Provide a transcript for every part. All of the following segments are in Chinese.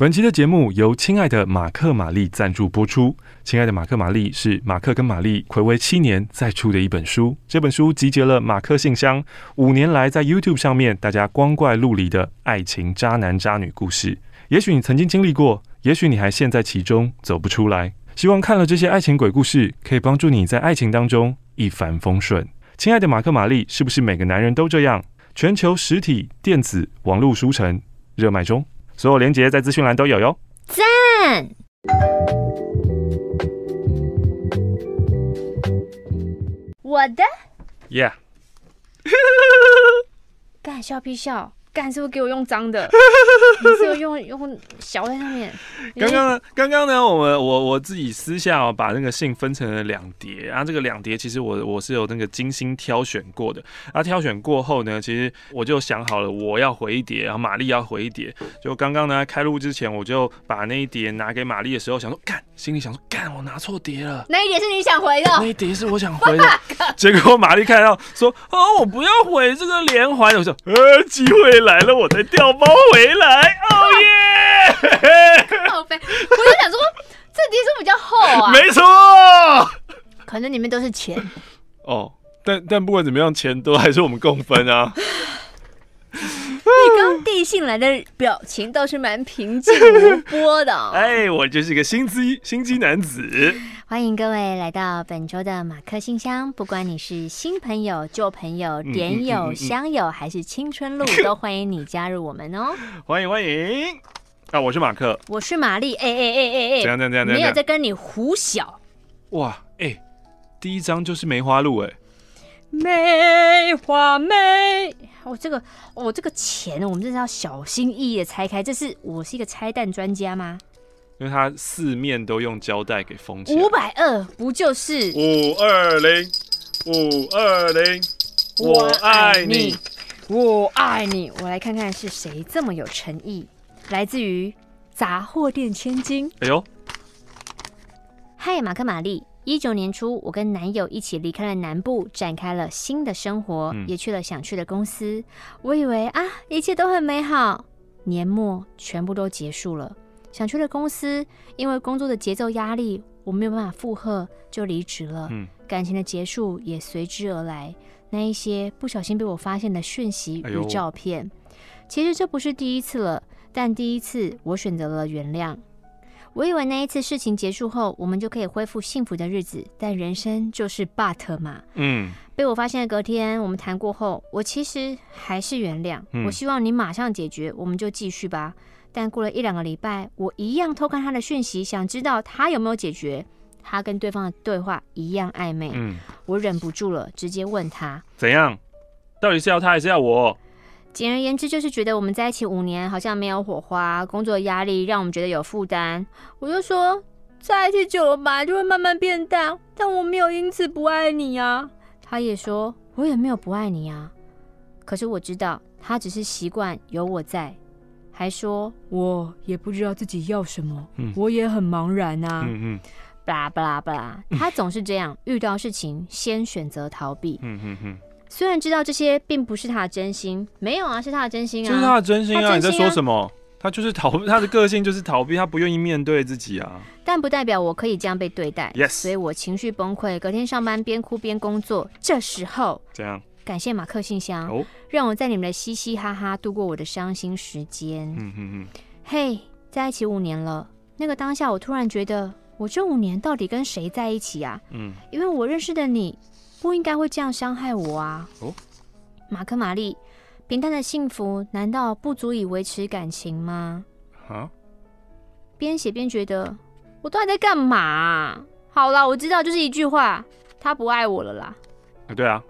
本期的节目由亲爱的马克玛丽赞助播出。亲爱的马克玛丽是马克跟玛丽暌违七年再出的一本书。这本书集结了马克信箱五年来在 YouTube 上面大家光怪陆离的爱情渣男渣女故事。也许你曾经经历过，也许你还陷在其中走不出来。希望看了这些爱情鬼故事，可以帮助你在爱情当中一帆风顺。亲爱的马克玛丽，是不是每个男人都这样？全球实体、电子、网络书城热卖中。所有链接在资讯栏都有哟。赞！我的。Yeah。干笑屁笑。干是不是给我用脏的？你是不是用用小在上面？刚刚呢？刚刚呢？我们我我自己私下哦，把那个信分成了两叠，然后这个两叠其实我我是有那个精心挑选过的。啊，挑选过后呢，其实我就想好了，我要回一叠，然后玛丽要回一叠。就刚刚呢，开录之前，我就把那一叠拿给玛丽的时候，想说干，心里想说干，我拿错叠了。那一叠是你想回的？那一叠是我想回的。结果玛丽看到说，哦，我不要回这个连环。我说，呃，机会。来了，我再掉包回来，哦耶！好肥，我就想说，这叠是比较厚啊。没错，可能里面都是钱。哦，但但不管怎么样，钱都还是我们共分啊。你刚递信来的表情倒是蛮平静无波的。哎，我就是个心机心机男子。欢迎各位来到本周的马克信箱。不管你是新朋友、旧朋友、点友、乡友，还是青春路，都欢迎你加入我们哦。欢迎欢迎啊！我是马克，我是玛丽。哎哎哎哎哎，这样这样这样，没有在跟你胡小。哇，哎，第一张就是梅花鹿，哎。梅花梅，我、哦、这个，我、哦、这个钱，我们真是要小心翼翼的拆开。这是我是一个拆弹专家吗？因为它四面都用胶带给封起来。五百二，不就是？五二零，五二零，我爱你，我爱你。我来看看是谁这么有诚意，来自于杂货店千金。哎呦，嗨，马克玛丽。一九年初，我跟男友一起离开了南部，展开了新的生活，嗯、也去了想去的公司。我以为啊，一切都很美好。年末全部都结束了，想去的公司因为工作的节奏压力，我没有办法负荷，就离职了。嗯、感情的结束也随之而来。那一些不小心被我发现的讯息与照片，哎、其实这不是第一次了，但第一次我选择了原谅。我以为那一次事情结束后，我们就可以恢复幸福的日子，但人生就是 but 嘛。嗯，被我发现的隔天，我们谈过后，我其实还是原谅。嗯、我希望你马上解决，我们就继续吧。但过了一两个礼拜，我一样偷看他的讯息，想知道他有没有解决。他跟对方的对话一样暧昧。嗯，我忍不住了，直接问他：怎样？到底是要他还是要我？简而言之，就是觉得我们在一起五年，好像没有火花，工作压力让我们觉得有负担。我就说，在一起久了吧，就会慢慢变淡。但我没有因此不爱你啊。他也说，我也没有不爱你啊。可是我知道，他只是习惯有我在，还说我也不知道自己要什么，嗯、我也很茫然啊。嗯嗯，巴拉巴拉巴拉，他总是这样，遇到事情先选择逃避。嗯嗯嗯。虽然知道这些并不是他的真心，没有啊，是他的真心啊，就是他的真心啊！心啊，你在说什么？他就是逃，他的个性就是逃避，他不愿意面对自己啊。但不代表我可以这样被对待，Yes。所以我情绪崩溃，隔天上班边哭边工作。这时候，怎样感谢马克信箱，哦、让我在你们的嘻嘻哈哈度过我的伤心时间。嗯嗯嗯。嘿在一起五年了，那个当下我突然觉得，我这五年到底跟谁在一起啊？嗯，因为我认识的你。不应该会这样伤害我啊！哦，马克玛丽，平淡的幸福难道不足以维持感情吗？啊？边写边觉得，我到底在干嘛啊？好啦，我知道，就是一句话，他不爱我了啦。啊，对啊。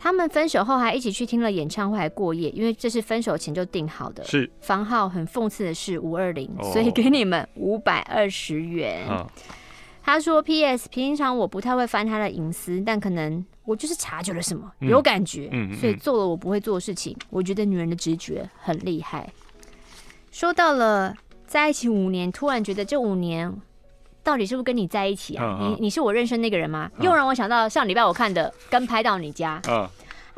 他们分手后还一起去听了演唱会，还过夜，因为这是分手前就定好的。是。房号很讽刺的是五二零，所以给你们五百二十元。哦他说：“P.S. 平常我不太会翻他的隐私，但可能我就是察觉了什么，有感觉，嗯嗯嗯、所以做了我不会做的事情。我觉得女人的直觉很厉害。说到了在一起五年，突然觉得这五年到底是不是跟你在一起啊？你你是我认识那个人吗？哦、又让我想到上礼拜我看的《跟拍到你家》。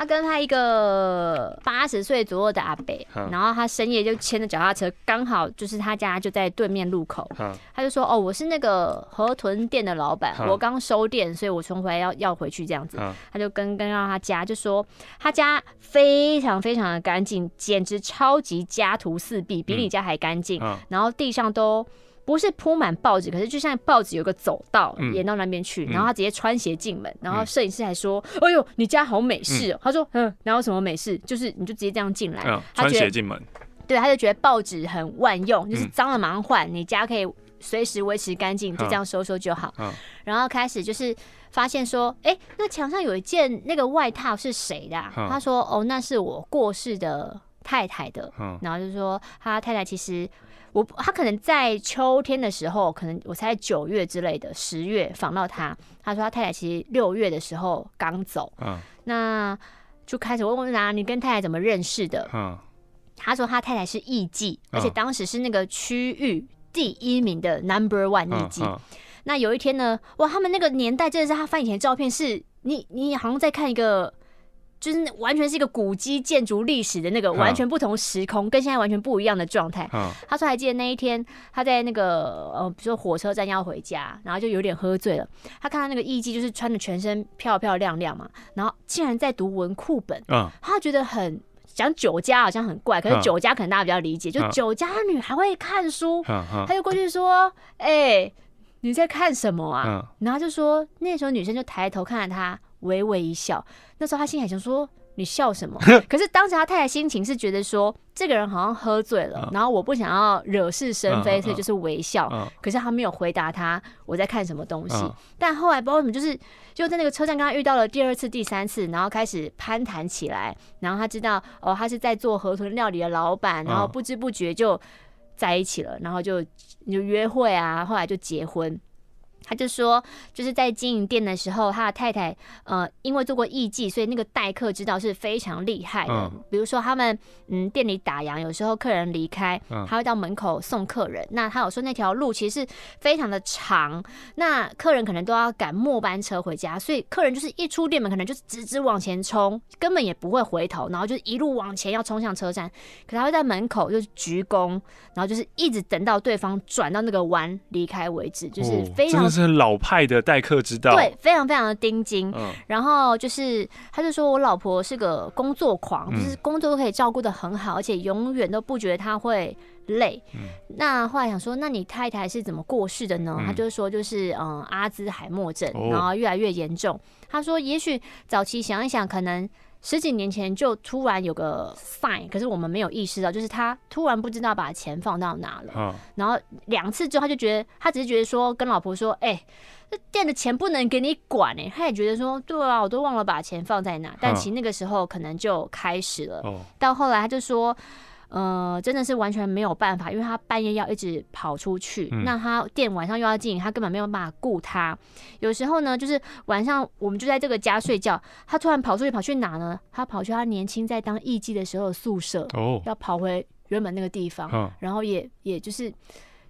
哦、他跟他一个八十岁左右的阿伯，嗯、然后他深夜就牵着脚踏车，刚好就是他家就在对面路口。嗯、他就说：“哦，我是那个河豚店的老板，嗯、我刚收店，所以我从回来要要回去这样子。嗯”他就跟跟到他家，就说他家非常非常的干净，简直超级家徒四壁，比你家还干净。嗯、然后地上都。不是铺满报纸，可是就像报纸有个走道延到那边去，然后他直接穿鞋进门，然后摄影师还说：“哎呦，你家好美式哦。”他说：“嗯，哪有什么美式？就是你就直接这样进来。”穿鞋进门，对，他就觉得报纸很万用，就是脏了马上换，你家可以随时维持干净，就这样收收就好。然后开始就是发现说：“哎，那墙上有一件那个外套是谁的？”他说：“哦，那是我过世的太太的。”然后就说他太太其实。我他可能在秋天的时候，可能我猜九月之类的，十月访到他，他说他太太其实六月的时候刚走，嗯，那就开始问问他，你跟太太怎么认识的？嗯，他说他太太是艺妓，而且当时是那个区域第一名的 Number One 艺妓。嗯嗯、那有一天呢，哇，他们那个年代真的是他翻以前的照片是，是你你好像在看一个。就是完全是一个古迹建筑历史的那个完全不同时空，跟现在完全不一样的状态。他说还记得那一天，他在那个呃，比如说火车站要回家，然后就有点喝醉了。他看到那个艺妓就是穿的全身漂漂亮亮嘛，然后竟然在读文库本。他觉得很讲酒家好像很怪，可是酒家可能大家比较理解，就酒家女还会看书。他就过去说：“哎，你在看什么啊？”然后就说那时候女生就抬头看着他。微微一笑，那时候他心里还想说：“你笑什么？” 可是当时他太太心情是觉得说，这个人好像喝醉了，然后我不想要惹是生非，所以就是微笑。可是他没有回答他我在看什么东西。但后来不知道为什么，就是就在那个车站刚他遇到了第二次、第三次，然后开始攀谈起来。然后他知道哦，他是在做河豚料理的老板，然后不知不觉就在一起了，然后就就约会啊，后来就结婚。他就说，就是在经营店的时候，他的太太呃，因为做过艺妓，所以那个待客之道是非常厉害的。嗯、比如说，他们嗯店里打烊，有时候客人离开，他会到门口送客人。嗯、那他有说那条路其实是非常的长，那客人可能都要赶末班车回家，所以客人就是一出店门，可能就是直直往前冲，根本也不会回头，然后就一路往前要冲向车站。可他会在门口就是鞠躬，然后就是一直等到对方转到那个弯离开为止，就是非常。老派的待客之道，对，非常非常的盯紧。嗯，然后就是，他就说我老婆是个工作狂，就是工作都可以照顾的很好，而且永远都不觉得他会累。嗯，那后来想说，那你太太是怎么过世的呢？他就说，就是嗯，阿兹海默症，然后越来越严重。他说，也许早期想一想，可能。十几年前就突然有个 sign，可是我们没有意识到，就是他突然不知道把钱放到哪了。嗯、然后两次之后，他就觉得他只是觉得说跟老婆说：“哎、欸，这店的钱不能给你管哎。”他也觉得说：“对啊，我都忘了把钱放在哪。”但其实那个时候可能就开始了。嗯、到后来他就说。呃，真的是完全没有办法，因为他半夜要一直跑出去，嗯、那他店晚上又要经营，他根本没有办法顾他。有时候呢，就是晚上我们就在这个家睡觉，他突然跑出去，跑去哪呢？他跑去他年轻在当艺妓的时候的宿舍，哦，要跑回原本那个地方，嗯、然后也也就是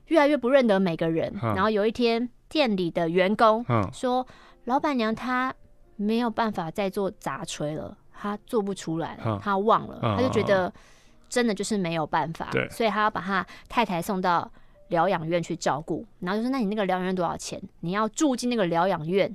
越来越不认得每个人。嗯、然后有一天，店里的员工说，嗯、老板娘她没有办法再做杂炊了，她做不出来了，她忘了，她就觉得。真的就是没有办法，所以他要把他太太送到疗养院去照顾，然后就说：“那你那个疗养院多少钱？你要住进那个疗养院，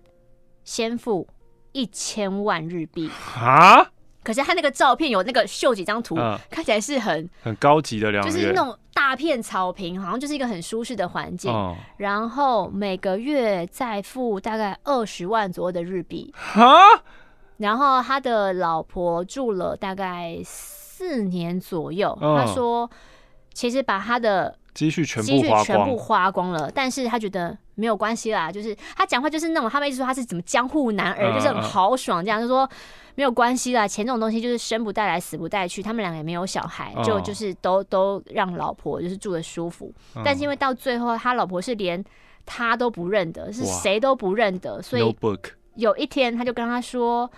先付一千万日币啊！”可是他那个照片有那个秀几张图，嗯、看起来是很很高级的疗养院，就是那种大片草坪，好像就是一个很舒适的环境。嗯、然后每个月再付大概二十万左右的日币啊然后他的老婆住了大概。四年左右，他说，其实把他的积蓄全部积蓄全部花光了，但是他觉得没有关系啦，就是他讲话就是那种，他们一直说他是怎么江湖男儿，就是很豪爽这样，就说没有关系啦，钱这种东西就是生不带来死不带去，他们两个也没有小孩，就就是都都让老婆就是住的舒服，但是因为到最后他老婆是连他都不认得，是谁都不认得，所以有一天他就跟他说，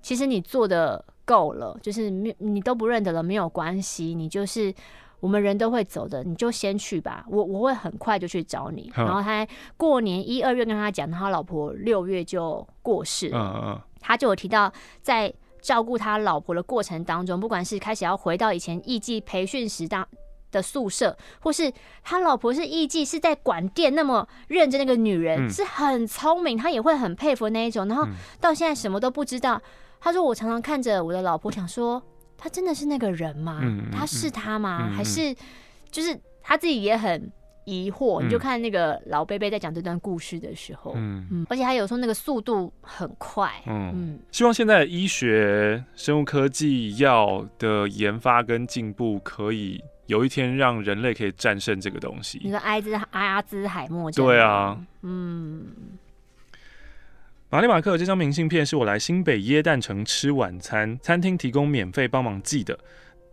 其实你做的。够了，就是你你都不认得了，没有关系，你就是我们人都会走的，你就先去吧，我我会很快就去找你。嗯、然后他过年一二月跟他讲，他老婆六月就过世了，嗯嗯、他就有提到在照顾他老婆的过程当中，不管是开始要回到以前艺伎培训时当的宿舍，或是他老婆是艺妓是在管店那么认真那个女人，嗯、是很聪明，他也会很佩服那一种。然后到现在什么都不知道。他说：“我常常看着我的老婆，想说，他真的是那个人吗？嗯、他是他吗？嗯、还是就是他自己也很疑惑？嗯、你就看那个老贝贝在讲这段故事的时候，嗯，嗯而且他有时候那个速度很快，嗯，嗯希望现在的医学、生物科技药的研发跟进步，可以有一天让人类可以战胜这个东西。你说阿兹阿兹海默症，对啊，嗯。”玛丽马克这张明信片是我来新北耶诞城吃晚餐，餐厅提供免费帮忙寄的。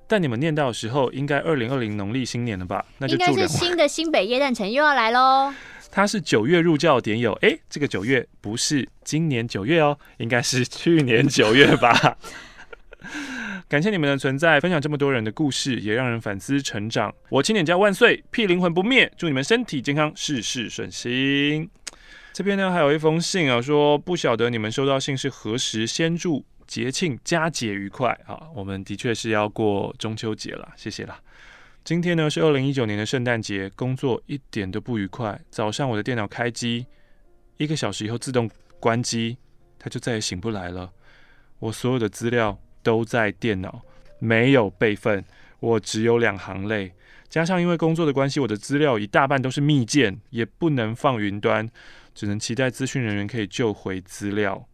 但你们念到的时候，应该二零二零农历新年了吧？那就祝应该是新的新北耶诞城又要来喽。他是九月入教点友，哎、欸，这个九月不是今年九月哦，应该是去年九月吧。感谢你们的存在，分享这么多人的故事，也让人反思成长。我青年家万岁，屁灵魂不灭，祝你们身体健康，事事顺心。这边呢还有一封信啊，说不晓得你们收到信是何时，先祝节庆佳节愉快啊！我们的确是要过中秋节了，谢谢啦。今天呢是二零一九年的圣诞节，工作一点都不愉快。早上我的电脑开机，一个小时以后自动关机，它就再也醒不来了。我所有的资料都在电脑，没有备份，我只有两行泪。加上因为工作的关系，我的资料一大半都是密件，也不能放云端。只能期待资讯人员可以救回资料。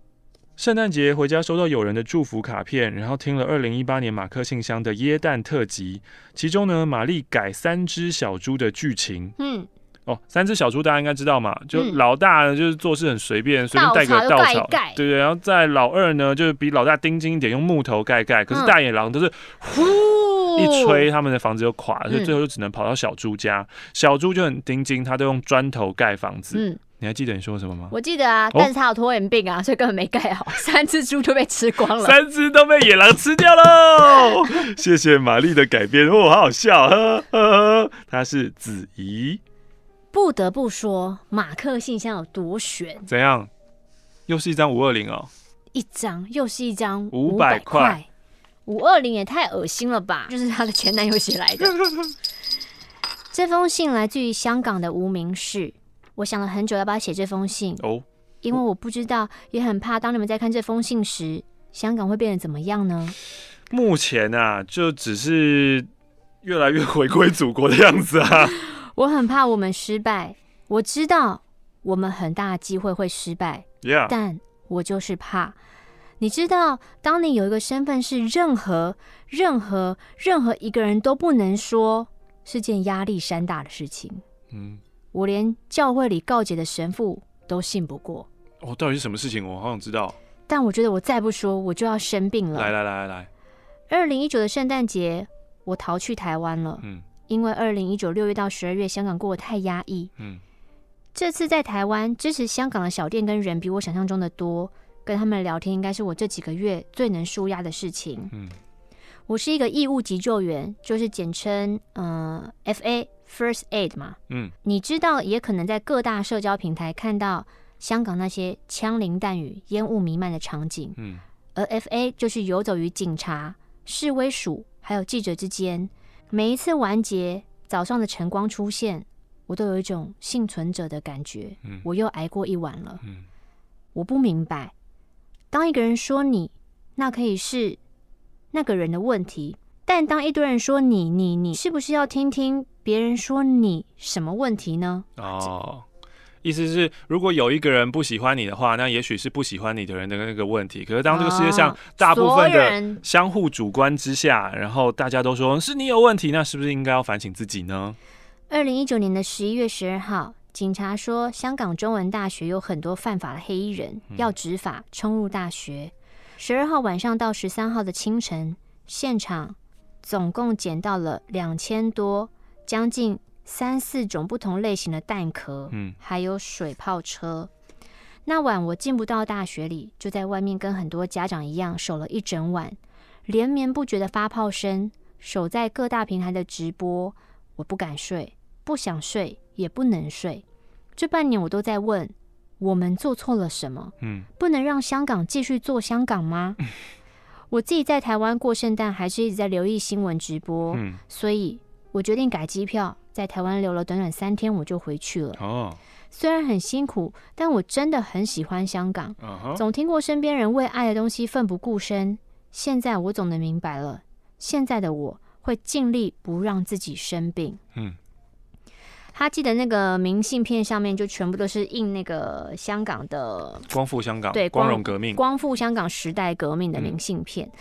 圣诞节回家收到友人的祝福卡片，然后听了二零一八年马克信箱的耶诞特辑，其中呢，玛丽改三只小猪的剧情。嗯，哦，三只小猪大家应该知道嘛，就老大呢就是做事很随便，随便带个稻草，对对。然后在老二呢，就是比老大盯紧一点，用木头盖盖。可是大野狼都是呼一吹，他们的房子就垮了，所以最后就只能跑到小猪家。小猪就很盯紧，他都用砖头盖房子。嗯。你还记得你说什么吗？我记得啊，但是他有拖延病啊，哦、所以根本没盖好，三只猪就被吃光了，三只都被野狼吃掉喽。谢谢玛丽的改编，哦，好好笑，呵呵呵。他是子怡。不得不说，马克信箱有多悬？怎样？又是一张五二零哦，一张又是一张五百块，五二零也太恶心了吧？就是他的前男友写来的。这封信来自于香港的无名氏。我想了很久，要不要写这封信？哦，因为我不知道，也很怕，当你们在看这封信时，香港会变得怎么样呢？目前啊，就只是越来越回归祖国的样子啊。我很怕我们失败，我知道我们很大的机会会失败，Yeah. 但我就是怕。你知道，当你有一个身份是任何、任何、任何一个人都不能说，是件压力山大的事情。嗯。我连教会里告解的神父都信不过。哦，到底是什么事情？我好想知道。但我觉得我再不说，我就要生病了。来来来来来，二零一九的圣诞节，我逃去台湾了。嗯，因为二零一九六月到十二月，香港过得太压抑。嗯，这次在台湾支持香港的小店跟人比我想象中的多，跟他们聊天应该是我这几个月最能舒压的事情。嗯，我是一个义务急救员，就是简称嗯、呃、FA。First Aid 嘛，嗯，你知道，也可能在各大社交平台看到香港那些枪林弹雨、烟雾弥漫的场景，嗯，而 FA 就是游走于警察、示威署还有记者之间。每一次完结，早上的晨光出现，我都有一种幸存者的感觉。嗯，我又挨过一晚了。嗯，我不明白，当一个人说你，那可以是那个人的问题。但当一堆人说你你你，是不是要听听别人说你什么问题呢？哦，意思是如果有一个人不喜欢你的话，那也许是不喜欢你的人的那个问题。可是当这个世界上大部分的相互主观之下，然后大家都说是你有问题，那是不是应该要反省自己呢？二零一九年的十一月十二号，警察说香港中文大学有很多犯法的黑衣人，要执法冲入大学。十二号晚上到十三号的清晨，现场。总共捡到了两千多，将近三四种不同类型的弹壳，嗯，还有水炮车。那晚我进不到大学里，就在外面跟很多家长一样守了一整晚，连绵不绝的发炮声，守在各大平台的直播，我不敢睡，不想睡，也不能睡。这半年我都在问：我们做错了什么？嗯，不能让香港继续做香港吗？我自己在台湾过圣诞，还是一直在留意新闻直播，嗯，所以我决定改机票，在台湾留了短短三天，我就回去了。哦，虽然很辛苦，但我真的很喜欢香港。Uh. 总听过身边人为爱的东西奋不顾身，现在我总能明白了，现在的我会尽力不让自己生病。嗯。他记得那个明信片上面就全部都是印那个香港的光复香港，对，光荣革命，光复香港时代革命的明信片。嗯、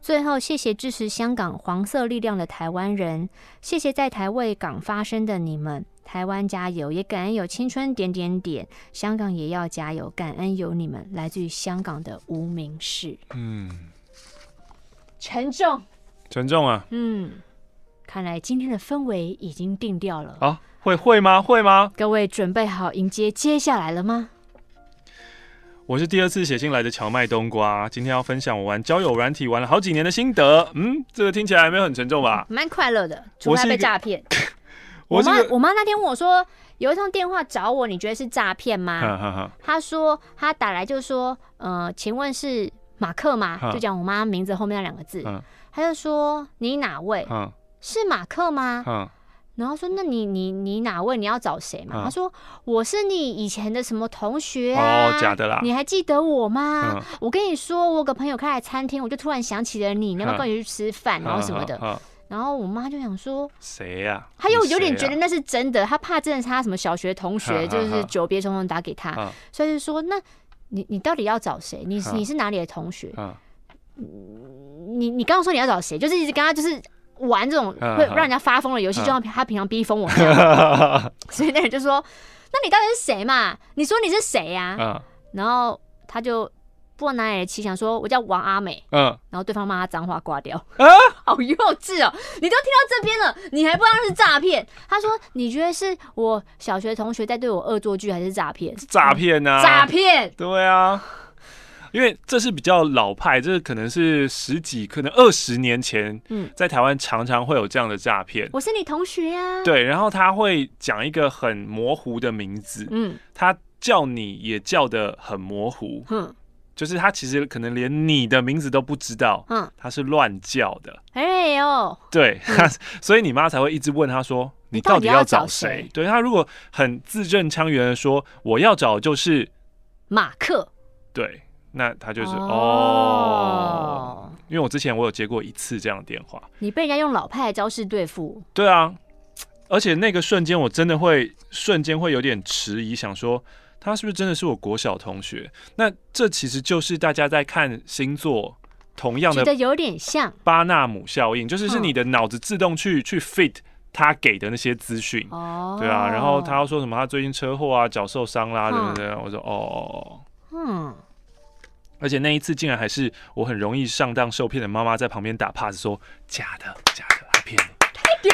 最后，谢谢支持香港黄色力量的台湾人，谢谢在台为港发声的你们，台湾加油，也感恩有青春点点点，香港也要加油，感恩有你们，来自于香港的无名氏。嗯，沉重，沉重啊。嗯，看来今天的氛围已经定掉了。啊。会会吗？会吗？各位准备好迎接接下来了吗？我是第二次写信来的荞麦冬瓜，今天要分享我玩交友软体玩了好几年的心得。嗯，这个听起来没有很沉重吧？蛮快乐的，除非被诈骗。我妈我妈那天问我说，有一通电话找我，你觉得是诈骗吗？她说她打来就说，呃，请问是马克吗？就讲我妈名字后面那两个字。她就说你哪位？是马克吗？嗯然后说：“那你你你哪位？你要找谁嘛？”嗯、他说：“我是你以前的什么同学啊？哦、假的啦！你还记得我吗？嗯、我跟你说，我有个朋友开了餐厅，我就突然想起了你，你要不要跟我去吃饭？嗯、然后什么的。然后我妈就想说：谁呀？她又有点觉得那是真的，她怕真的是他什么小学同学，就是久别重逢打给他，所以就说：那你你到底要找谁？你你是哪里的同学？你你刚刚说你要找谁？就是一直跟他就是。”玩这种会让人家发疯的游戏，就像他平常逼疯我那样，所以那人就说：“那你到底是谁嘛？你说你是谁呀？”然后他就不知道哪里的气，想说：“我叫王阿美。”嗯，然后对方骂他脏话挂掉。啊，好幼稚哦！你都听到这边了，你还不知道是诈骗？他说：“你觉得是我小学同学在对我恶作剧，还是诈骗？”诈骗啊！诈骗！对啊。因为这是比较老派，这可能是十几，可能二十年前，嗯，在台湾常常会有这样的诈骗。我是你同学呀。对，然后他会讲一个很模糊的名字，嗯，他叫你也叫的很模糊，嗯，就是他其实可能连你的名字都不知道，嗯，他是乱叫的。哎呦，对，所以你妈才会一直问他说：“你到底要找谁？”对，他如果很字正腔圆的说：“我要找就是马克。”对。那他就是哦，哦，因为我之前我有接过一次这样的电话，你被人家用老派的招式对付，对啊，而且那个瞬间我真的会瞬间会有点迟疑，想说他是不是真的是我国小同学？那这其实就是大家在看星座同样的，觉得有点像。巴纳姆效应，就是是你的脑子自动去去 fit 他给的那些资讯，哦，对啊，然后他要说什么他最近车祸啊，脚受伤啦，对不对？我说哦，嗯。而且那一次竟然还是我很容易上当受骗的妈妈在旁边打 pass 说，假的假的，他骗你。丢，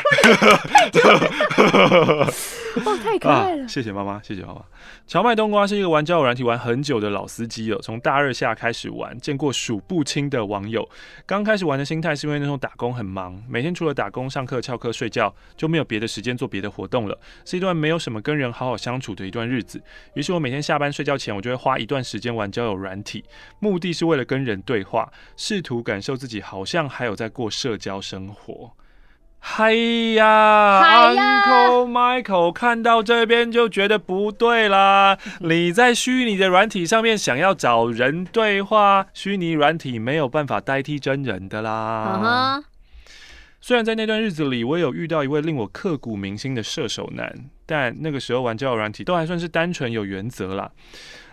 哇，太可爱了！谢谢妈妈，谢谢妈妈。荞麦冬瓜是一个玩交友软体玩很久的老司机了，从大二下开始玩，见过数不清的网友。刚开始玩的心态是因为那时候打工很忙，每天除了打工、上课、翘课、睡觉，就没有别的时间做别的活动了，是一段没有什么跟人好好相处的一段日子。于是我每天下班睡觉前，我就会花一段时间玩交友软体，目的是为了跟人对话，试图感受自己好像还有在过社交生活。嗨呀，嗨呀，Uncle Michael 看到这边就觉得不对啦。你在虚拟的软体上面想要找人对话，虚拟软体没有办法代替真人的啦。Uh huh. 虽然在那段日子里，我有遇到一位令我刻骨铭心的射手男，但那个时候玩交友软体都还算是单纯有原则啦。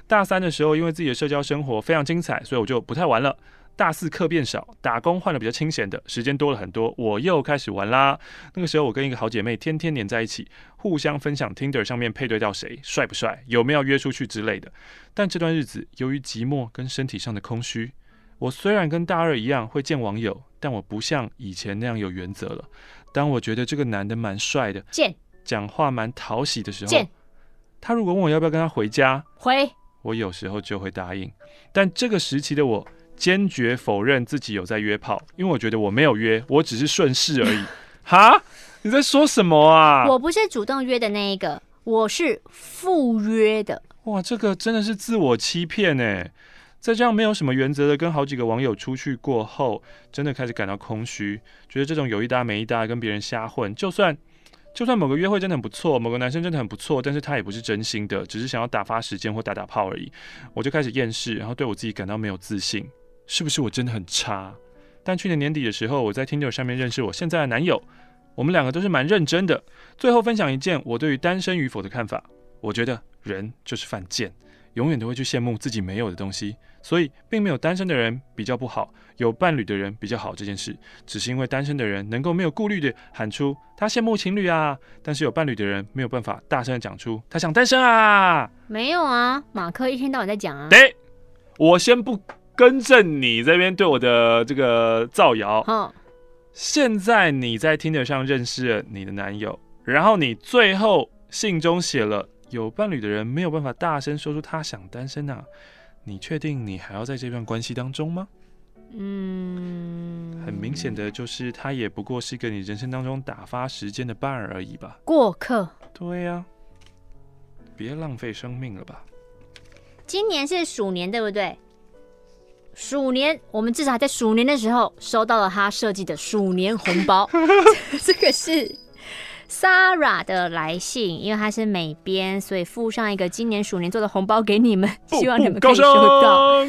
大三的时候，因为自己的社交生活非常精彩，所以我就不太玩了。大四课变少，打工换了比较清闲的时间多了很多，我又开始玩啦。那个时候我跟一个好姐妹天天黏在一起，互相分享 Tinder 上面配对到谁帅不帅，有没有约出去之类的。但这段日子由于寂寞跟身体上的空虚，我虽然跟大二一样会见网友，但我不像以前那样有原则了。当我觉得这个男的蛮帅的，见讲话蛮讨喜的时候，见他如果问我要不要跟他回家，回我有时候就会答应。但这个时期的我。坚决否认自己有在约炮，因为我觉得我没有约，我只是顺势而已。哈？你在说什么啊？我不是主动约的那一个，我是赴约的。哇，这个真的是自我欺骗哎！在这样没有什么原则的跟好几个网友出去过后，真的开始感到空虚，觉得这种有一搭没一搭跟别人瞎混，就算就算某个约会真的很不错，某个男生真的很不错，但是他也不是真心的，只是想要打发时间或打打炮而已，我就开始厌世，然后对我自己感到没有自信，是不是我真的很差？但去年年底的时候，我在 Tinder 上面认识我现在的男友，我们两个都是蛮认真的。最后分享一件我对于单身与否的看法，我觉得人就是犯贱。永远都会去羡慕自己没有的东西，所以并没有单身的人比较不好，有伴侣的人比较好这件事，只是因为单身的人能够没有顾虑的喊出他羡慕情侣啊，但是有伴侣的人没有办法大声的讲出他想单身啊。没有啊，马克一天到晚在讲啊。对，我先不更正你这边对我的这个造谣。嗯，现在你在 Tinder 上认识了你的男友，然后你最后信中写了。有伴侣的人没有办法大声说出他想单身啊？你确定你还要在这段关系当中吗？嗯，很明显的就是他也不过是一个你人生当中打发时间的伴儿而已吧？过客。对呀，别浪费生命了吧？今年是鼠年，对不对？鼠年，我们至少还在鼠年的时候收到了他设计的鼠年红包，这个是。Sara 的来信，因为她是美编，所以附上一个今年鼠年做的红包给你们，希望你们可以收到。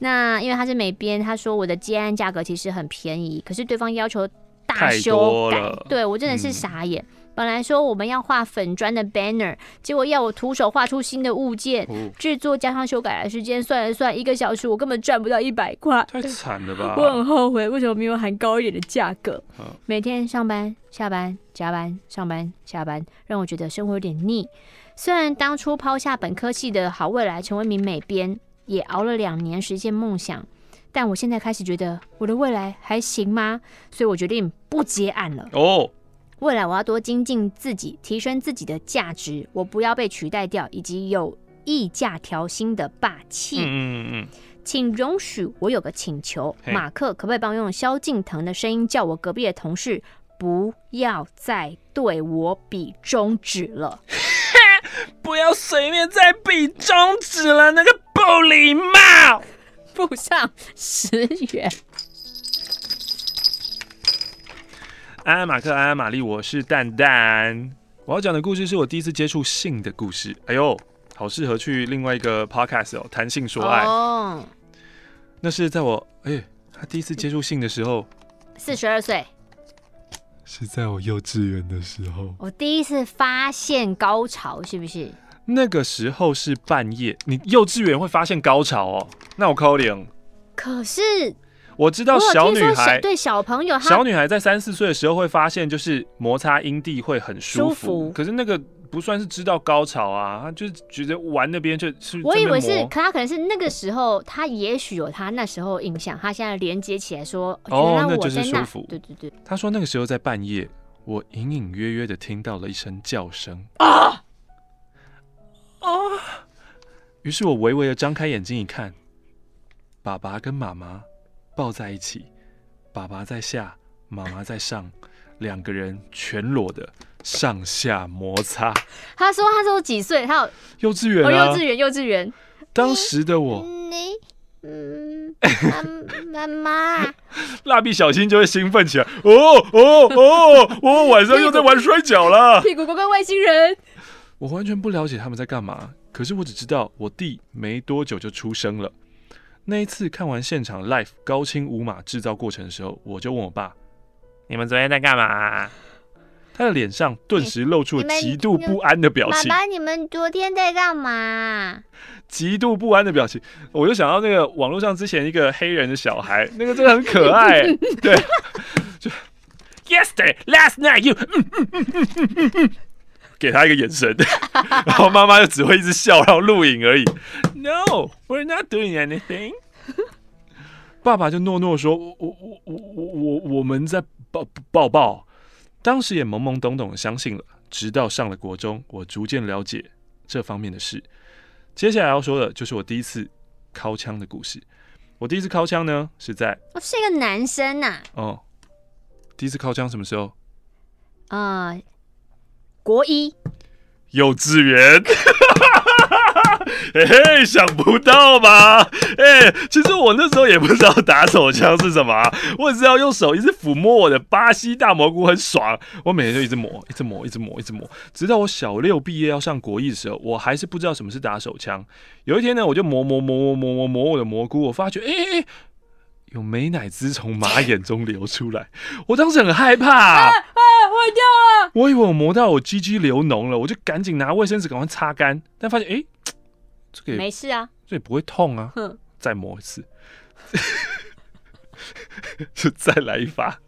那因为他是美编，他说我的接案价格其实很便宜，可是对方要求大修改，对我真的是傻眼。嗯本来说我们要画粉砖的 banner，结果要我徒手画出新的物件，制、哦、作加上修改的时间算了算，一个小时我根本赚不到一百块，太惨了吧！我很后悔，为什么没有喊高一点的价格？哦、每天上班、下班、加班、上班、下班，让我觉得生活有点腻。虽然当初抛下本科系的好未来，成为名美编，也熬了两年实现梦想，但我现在开始觉得我的未来还行吗？所以我决定不接案了。哦。未来我要多精进自己，提升自己的价值，我不要被取代掉，以及有议价调薪的霸气。嗯嗯嗯，请容许我有个请求，马克，可不可以帮我用萧敬腾的声音叫我隔壁的同事不要再对我比中指了？不要随便再比中指了，那个不礼貌。付上十元。安安马克，安安玛丽，我是蛋蛋。我要讲的故事是我第一次接触性的故事。哎呦，好适合去另外一个 podcast 哦，谈性说爱。哦，那是在我哎，他第一次接触性的时候，四十二岁，是在我幼稚园的时候。我第一次发现高潮，是不是？那个时候是半夜，你幼稚园会发现高潮哦？那我扣零。可是。我知道小女孩对小朋友，小女孩在三四岁的时候会发现，就是摩擦阴蒂会很舒服。舒服。可是那个不算是知道高潮啊，她就是觉得玩那边就是。我以为是，可他可能是那个时候，他也许有他那时候印象，他现在连接起来说，哦，那就是舒服。对对对。他说那个时候在半夜，我隐隐约约的听到了一声叫声啊啊！于是我微微的张开眼睛一看，爸爸跟妈妈。抱在一起，爸爸在下，妈妈在上，两个人全裸的上下摩擦。他说：“他说我几岁？他有 幼稚园啊，哦、幼稚园，幼稚园。当时的我，你，嗯，妈妈，蜡笔小新就会兴奋起来。哦哦哦，我晚上又在玩摔跤了。屁股乖乖外星人。我完全不了解他们在干嘛，可是我只知道我弟没多久就出生了。”那一次看完现场 live 高清无码制造过程的时候，我就问我爸：“你们昨天在干嘛？”他的脸上顿时露出了极度不安的表情。爸爸，你们昨天在干嘛？极度不安的表情，我就想到那个网络上之前一个黑人的小孩，那个真的很可爱。对，就 Yesterday, last night, you 给他一个眼神，然后妈妈就只会一直笑，然后录影而已。No, we're not doing anything。爸爸就诺诺说：“我我我我我们在抱抱抱。”当时也懵懵懂懂的相信了。直到上了国中，我逐渐了解这方面的事。接下来要说的就是我第一次掏枪的故事。我第一次掏枪呢，是在我是一个男生呐、啊。哦，第一次掏枪什么时候？啊、呃。国一，幼稚园，嘿嘿，想不到吧？哎、其实我那时候也不知道打手枪是什么、我只知道用手一直抚摸我的巴西大蘑菇很爽。我每天就一直摸，一直摸，一直摸，一直摸，直到我小六毕业要上国一的时候，我还是不知道什么是打手枪。有一天呢，我就摸摸摸摸摸摸我的蘑菇，我发觉，哎、哎，有美乃滋从马眼中流出来，我当时很害怕、啊，哎、啊、坏掉了！我以为我磨到我鸡鸡流脓了，我就赶紧拿卫生纸赶快擦干，但发现，哎、欸。这个也没事啊，这也不会痛啊。哼，再磨一次，就再来一发。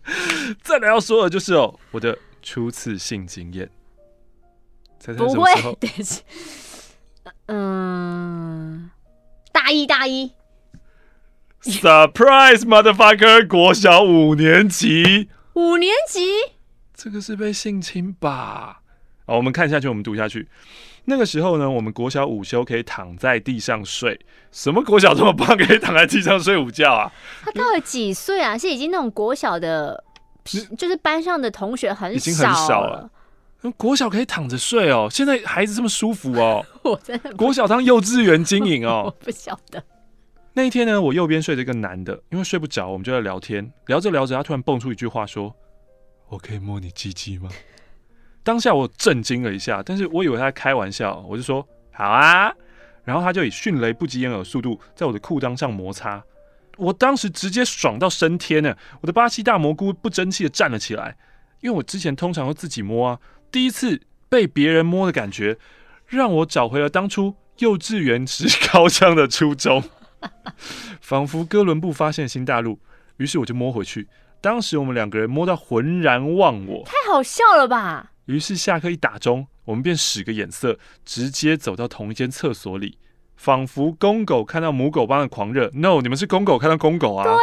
再来要说的就是哦，我的初次性经验。猜猜什么时候？不会，嗯，大一大一。Surprise motherfucker！国小五年级。五年级？这个是被性侵吧？好，我们看下去，我们读下去。那个时候呢，我们国小午休可以躺在地上睡。什么国小这么棒，可以躺在地上睡午觉啊？他到底几岁啊？是已经那种国小的，就是班上的同学很少，已经很少了。国小可以躺着睡哦？现在孩子这么舒服哦？我真的国小当幼稚园经营哦？我不晓得。那一天呢，我右边睡着一个男的，因为睡不着，我们就在聊天，聊着聊着，他突然蹦出一句话说：“我可以摸你鸡鸡吗？”当下我震惊了一下，但是我以为他在开玩笑，我就说好啊，然后他就以迅雷不及掩耳速度在我的裤裆上摩擦，我当时直接爽到升天呢，我的巴西大蘑菇不争气的站了起来，因为我之前通常都自己摸啊，第一次被别人摸的感觉，让我找回了当初幼稚园时高枪的初衷，仿佛哥伦布发现新大陆，于是我就摸回去，当时我们两个人摸到浑然忘我，太好笑了吧？于是下课一打钟，我们便使个眼色，直接走到同一间厕所里，仿佛公狗看到母狗般的狂热。No，你们是公狗看到公狗啊？对呀。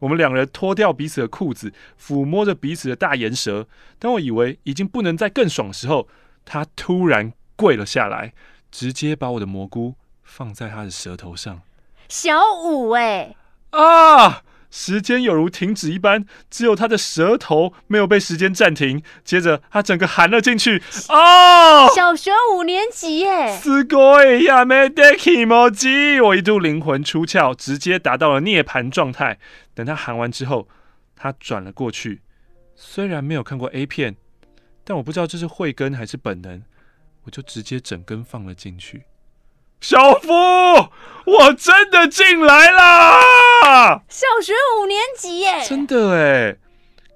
我们两人脱掉彼此的裤子，抚摸着彼此的大岩舌。当我以为已经不能再更爽的时候，他突然跪了下来，直接把我的蘑菇放在他的舌头上。小五哎、欸！啊！时间有如停止一般，只有他的舌头没有被时间暂停。接着，他整个含了进去。哦，小学五年级耶！すごいやめて気持ち！我一度灵魂出窍，直接达到了涅槃状态。等他含完之后，他转了过去。虽然没有看过 A 片，但我不知道这是慧根还是本能，我就直接整根放了进去。 小夫，我真的进来啦！小学五年级耶，真的哎，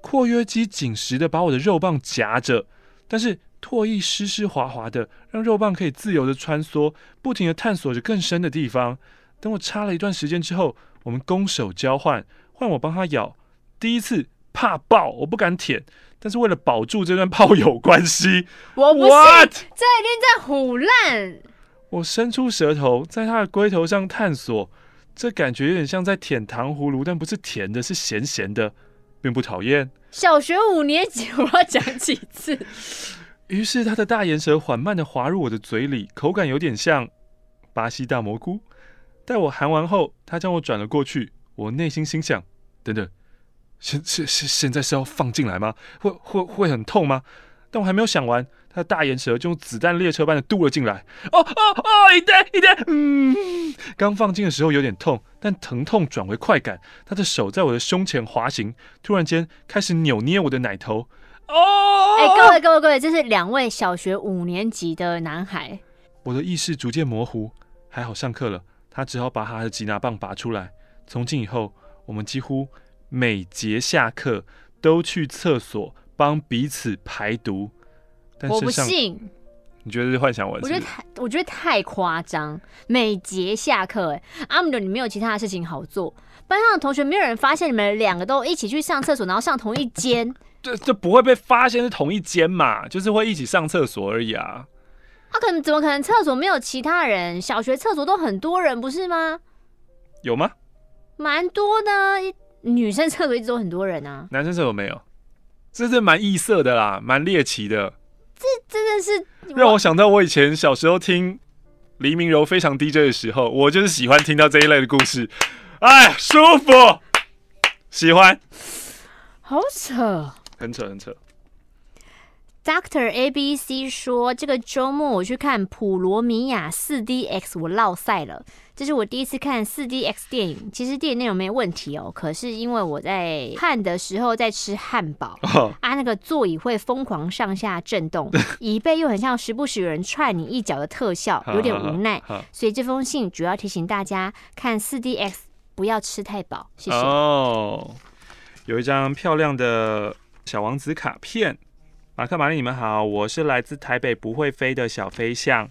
括约肌紧实的把我的肉棒夹着，但是唾液湿湿滑滑的，让肉棒可以自由的穿梭，不停的探索着更深的地方。等我插了一段时间之后，我们攻守交换，换我帮他咬。第一次怕爆，我不敢舔，但是为了保住这段炮友关系，我不信?这一定在胡烂。我伸出舌头，在他的龟头上探索，这感觉有点像在舔糖葫芦，但不是甜的，是咸咸的，并不讨厌。小学五年级，我要讲几次？于是他的大岩舌缓慢的滑入我的嘴里，口感有点像巴西大蘑菇。待我含完后，他将我转了过去。我内心心想：等等，现现现现在是要放进来吗？会会会很痛吗？但我还没有想完。他大岩蛇就用子弹列车般的渡了进来，哦哦哦！一点一点，嗯，刚放进的时候有点痛，但疼痛转为快感。他的手在我的胸前滑行，突然间开始扭捏我的奶头。哦，哎，各位各位各位，这是两位小学五年级的男孩。我的意识逐渐模糊，还好上课了，他只好把他的吉拿棒拔出来。从今以后，我们几乎每节下课都去厕所帮彼此排毒。我不信，你觉得是幻想文是是？我觉得太，我觉得太夸张。每节下课，哎，阿姆的，你没有其他的事情好做，班上的同学没有人发现你们两个都一起去上厕所，然后上同一间，这这不会被发现是同一间嘛？就是会一起上厕所而已啊。他、啊、可能怎么可能厕所没有其他人？小学厕所都很多人不是吗？有吗？蛮多的，女生厕所一直都很多人啊。男生厕所没有，这是蛮异色的啦，蛮猎奇的。这真的是让我想到我以前小时候听黎明柔非常 DJ 的时候，我就是喜欢听到这一类的故事，哎，舒服，喜欢，好扯，很扯很扯。Doctor A B C 说，这个周末我去看《普罗米亚四 D X》，我落赛了。这是我第一次看四 D X 电影，其实电影内容没问题哦，可是因为我在看的时候在吃汉堡，oh. 啊，那个座椅会疯狂上下震动，椅背又很像时不时有人踹你一脚的特效，有点无奈。所以这封信主要提醒大家看四 D X 不要吃太饱，谢谢。哦，oh. 有一张漂亮的小王子卡片。马克、玛丽，你们好，我是来自台北不会飞的小飞象。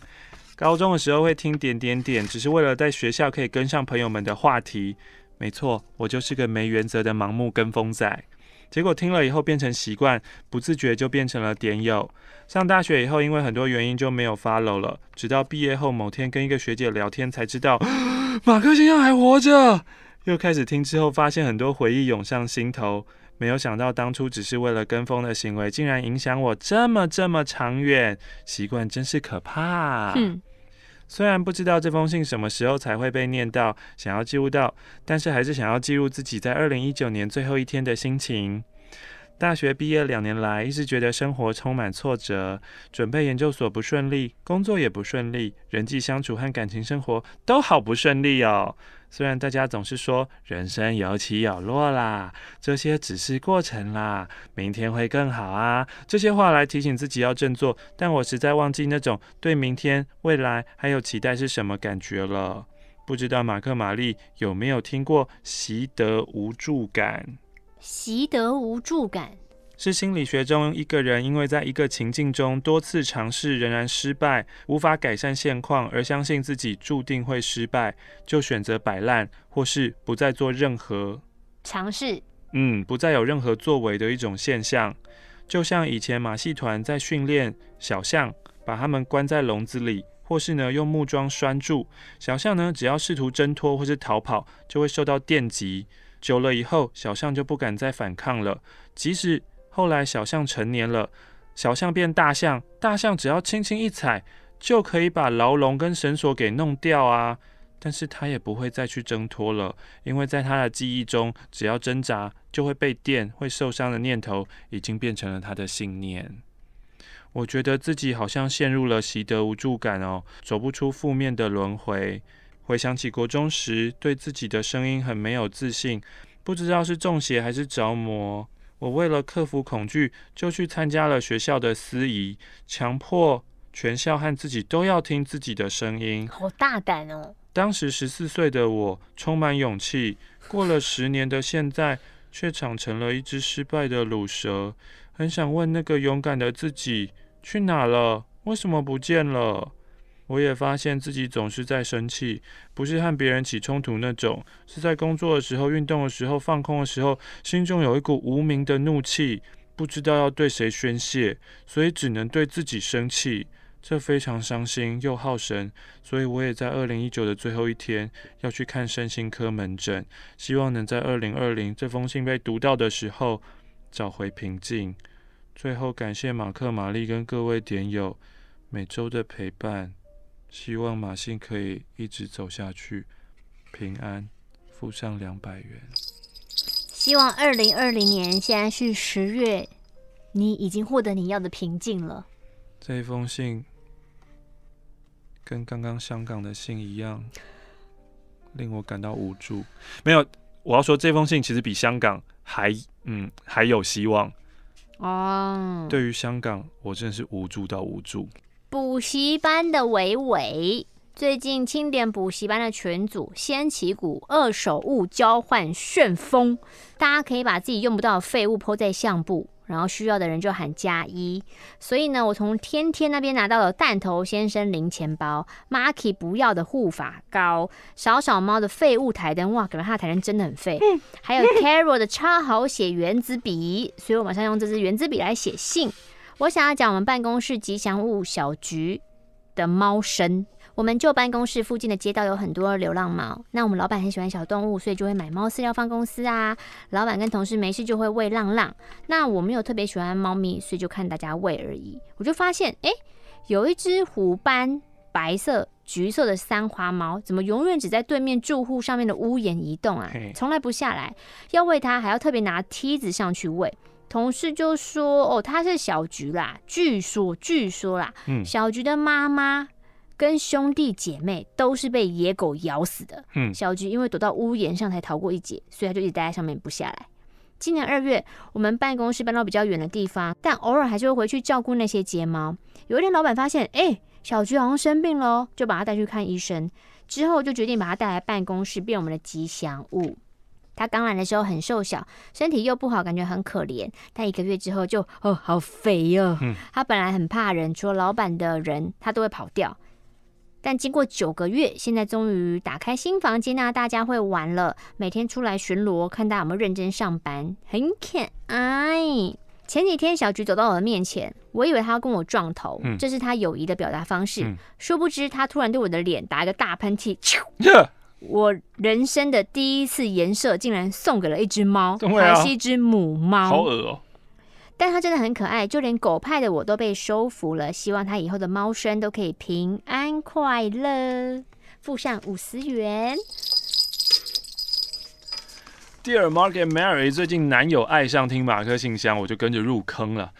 高中的时候会听点点点，只是为了在学校可以跟上朋友们的话题。没错，我就是个没原则的盲目跟风仔。结果听了以后变成习惯，不自觉就变成了点友。上大学以后，因为很多原因就没有 follow 了。直到毕业后某天跟一个学姐聊天，才知道 马克先生还活着。又开始听之后，发现很多回忆涌上心头。没有想到当初只是为了跟风的行为，竟然影响我这么这么长远。习惯真是可怕。嗯，虽然不知道这封信什么时候才会被念到，想要记录到，但是还是想要记录自己在二零一九年最后一天的心情。大学毕业两年来，一直觉得生活充满挫折，准备研究所不顺利，工作也不顺利，人际相处和感情生活都好不顺利哦。虽然大家总是说人生有起有落啦，这些只是过程啦，明天会更好啊，这些话来提醒自己要振作，但我实在忘记那种对明天、未来还有期待是什么感觉了。不知道马克·玛丽有没有听过习得无助感？习得无助感。是心理学中一个人因为在一个情境中多次尝试仍然失败，无法改善现况，而相信自己注定会失败，就选择摆烂，或是不再做任何尝试。嗯，不再有任何作为的一种现象。就像以前马戏团在训练小象，把它们关在笼子里，或是呢用木桩拴住小象呢，只要试图挣脱或是逃跑，就会受到电击。久了以后，小象就不敢再反抗了，即使。后来小象成年了，小象变大象，大象只要轻轻一踩，就可以把牢笼跟绳索给弄掉啊！但是他也不会再去挣脱了，因为在他的记忆中，只要挣扎就会被电、会受伤的念头，已经变成了他的信念。我觉得自己好像陷入了习得无助感哦，走不出负面的轮回。回想起国中时，对自己的声音很没有自信，不知道是中邪还是着魔。我为了克服恐惧，就去参加了学校的司仪，强迫全校和自己都要听自己的声音。好大胆哦！当时十四岁的我充满勇气，过了十年的现在，却长成了一只失败的乳蛇。很想问那个勇敢的自己去哪了？为什么不见了？我也发现自己总是在生气，不是和别人起冲突那种，是在工作的时候、运动的时候、放空的时候，心中有一股无名的怒气，不知道要对谁宣泄，所以只能对自己生气，这非常伤心又耗神。所以我也在二零一九的最后一天要去看身心科门诊，希望能在二零二零这封信被读到的时候找回平静。最后感谢马克、玛丽跟各位点友每周的陪伴。希望马信可以一直走下去，平安，附上两百元。希望二零二零年，现在是十月，你已经获得你要的平静了。这一封信跟刚刚香港的信一样，令我感到无助。没有，我要说这封信其实比香港还嗯还有希望。哦，对于香港，我真的是无助到无助。补习班的伟伟，最近清点补习班的群组掀起股二手物交换旋风，大家可以把自己用不到的废物 po 在相簿，然后需要的人就喊加一。所以呢，我从天天那边拿到了弹头先生零钱包，Marky 不要的护发膏，小小猫的废物台灯，哇，感觉他的台灯真的很废。还有 Carol 的超好写原子笔，所以我马上用这支原子笔来写信。我想要讲我们办公室吉祥物小橘的猫声。我们旧办公室附近的街道有很多流浪猫，那我们老板很喜欢小动物，所以就会买猫饲料放公司啊。老板跟同事没事就会喂浪浪。那我没有特别喜欢猫咪，所以就看大家喂而已。我就发现，哎，有一只虎斑白色、橘色的三花猫，怎么永远只在对面住户上面的屋檐移动啊？从来不下来。要喂它，还要特别拿梯子上去喂。同事就说：“哦，他是小菊啦，据说据说啦，嗯，小菊的妈妈跟兄弟姐妹都是被野狗咬死的。嗯，小菊因为躲到屋檐上才逃过一劫，所以他就一直待在上面不下来。今年二月，我们办公室搬到比较远的地方，但偶尔还是会回去照顾那些睫毛。有一天，老板发现，哎，小菊好像生病了，就把他带去看医生。之后就决定把他带来办公室，变我们的吉祥物。”他刚来的时候很瘦小，身体又不好，感觉很可怜。但一个月之后就哦，好肥哦。嗯。他本来很怕人，除了老板的人，他都会跑掉。但经过九个月，现在终于打开新房，接纳大家会玩了。每天出来巡逻，看大家有没有认真上班，很可爱。前几天小菊走到我的面前，我以为他要跟我撞头，嗯、这是他友谊的表达方式。嗯、殊不知他突然对我的脸打一个大喷嚏。我人生的第一次颜色，竟然送给了一只猫，还是一只母猫，好恶哦！但它真的很可爱，就连狗派的我都被收服了。希望它以后的猫生都可以平安快乐。附上五十元。Dear Mark and Mary，最近男友爱上听马克信箱，我就跟着入坑了。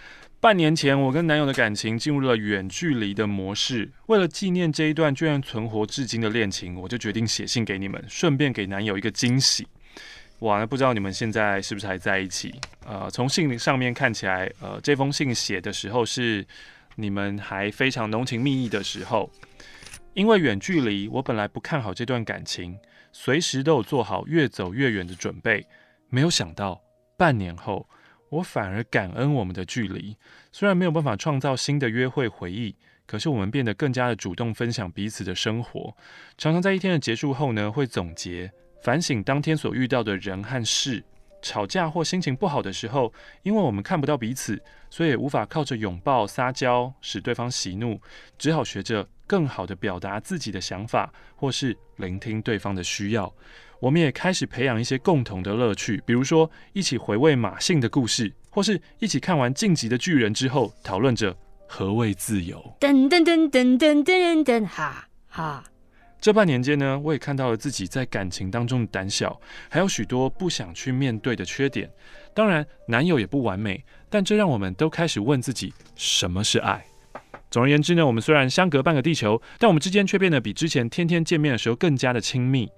半年前，我跟男友的感情进入了远距离的模式。为了纪念这一段居然存活至今的恋情，我就决定写信给你们，顺便给男友一个惊喜。哇，那不知道你们现在是不是还在一起？呃，从信上面看起来，呃，这封信写的时候是你们还非常浓情蜜意的时候。因为远距离，我本来不看好这段感情，随时都有做好越走越远的准备。没有想到，半年后。我反而感恩我们的距离，虽然没有办法创造新的约会回忆，可是我们变得更加的主动分享彼此的生活。常常在一天的结束后呢，会总结反省当天所遇到的人和事。吵架或心情不好的时候，因为我们看不到彼此，所以无法靠着拥抱撒娇使对方喜怒，只好学着更好的表达自己的想法，或是聆听对方的需要。我们也开始培养一些共同的乐趣，比如说一起回味马信的故事，或是一起看完《晋级的巨人》之后，讨论着何谓自由。噔噔噔噔噔噔噔，哈哈。这半年间呢，我也看到了自己在感情当中的胆小，还有许多不想去面对的缺点。当然，男友也不完美，但这让我们都开始问自己：什么是爱？总而言之呢，我们虽然相隔半个地球，但我们之间却变得比之前天天见面的时候更加的亲密。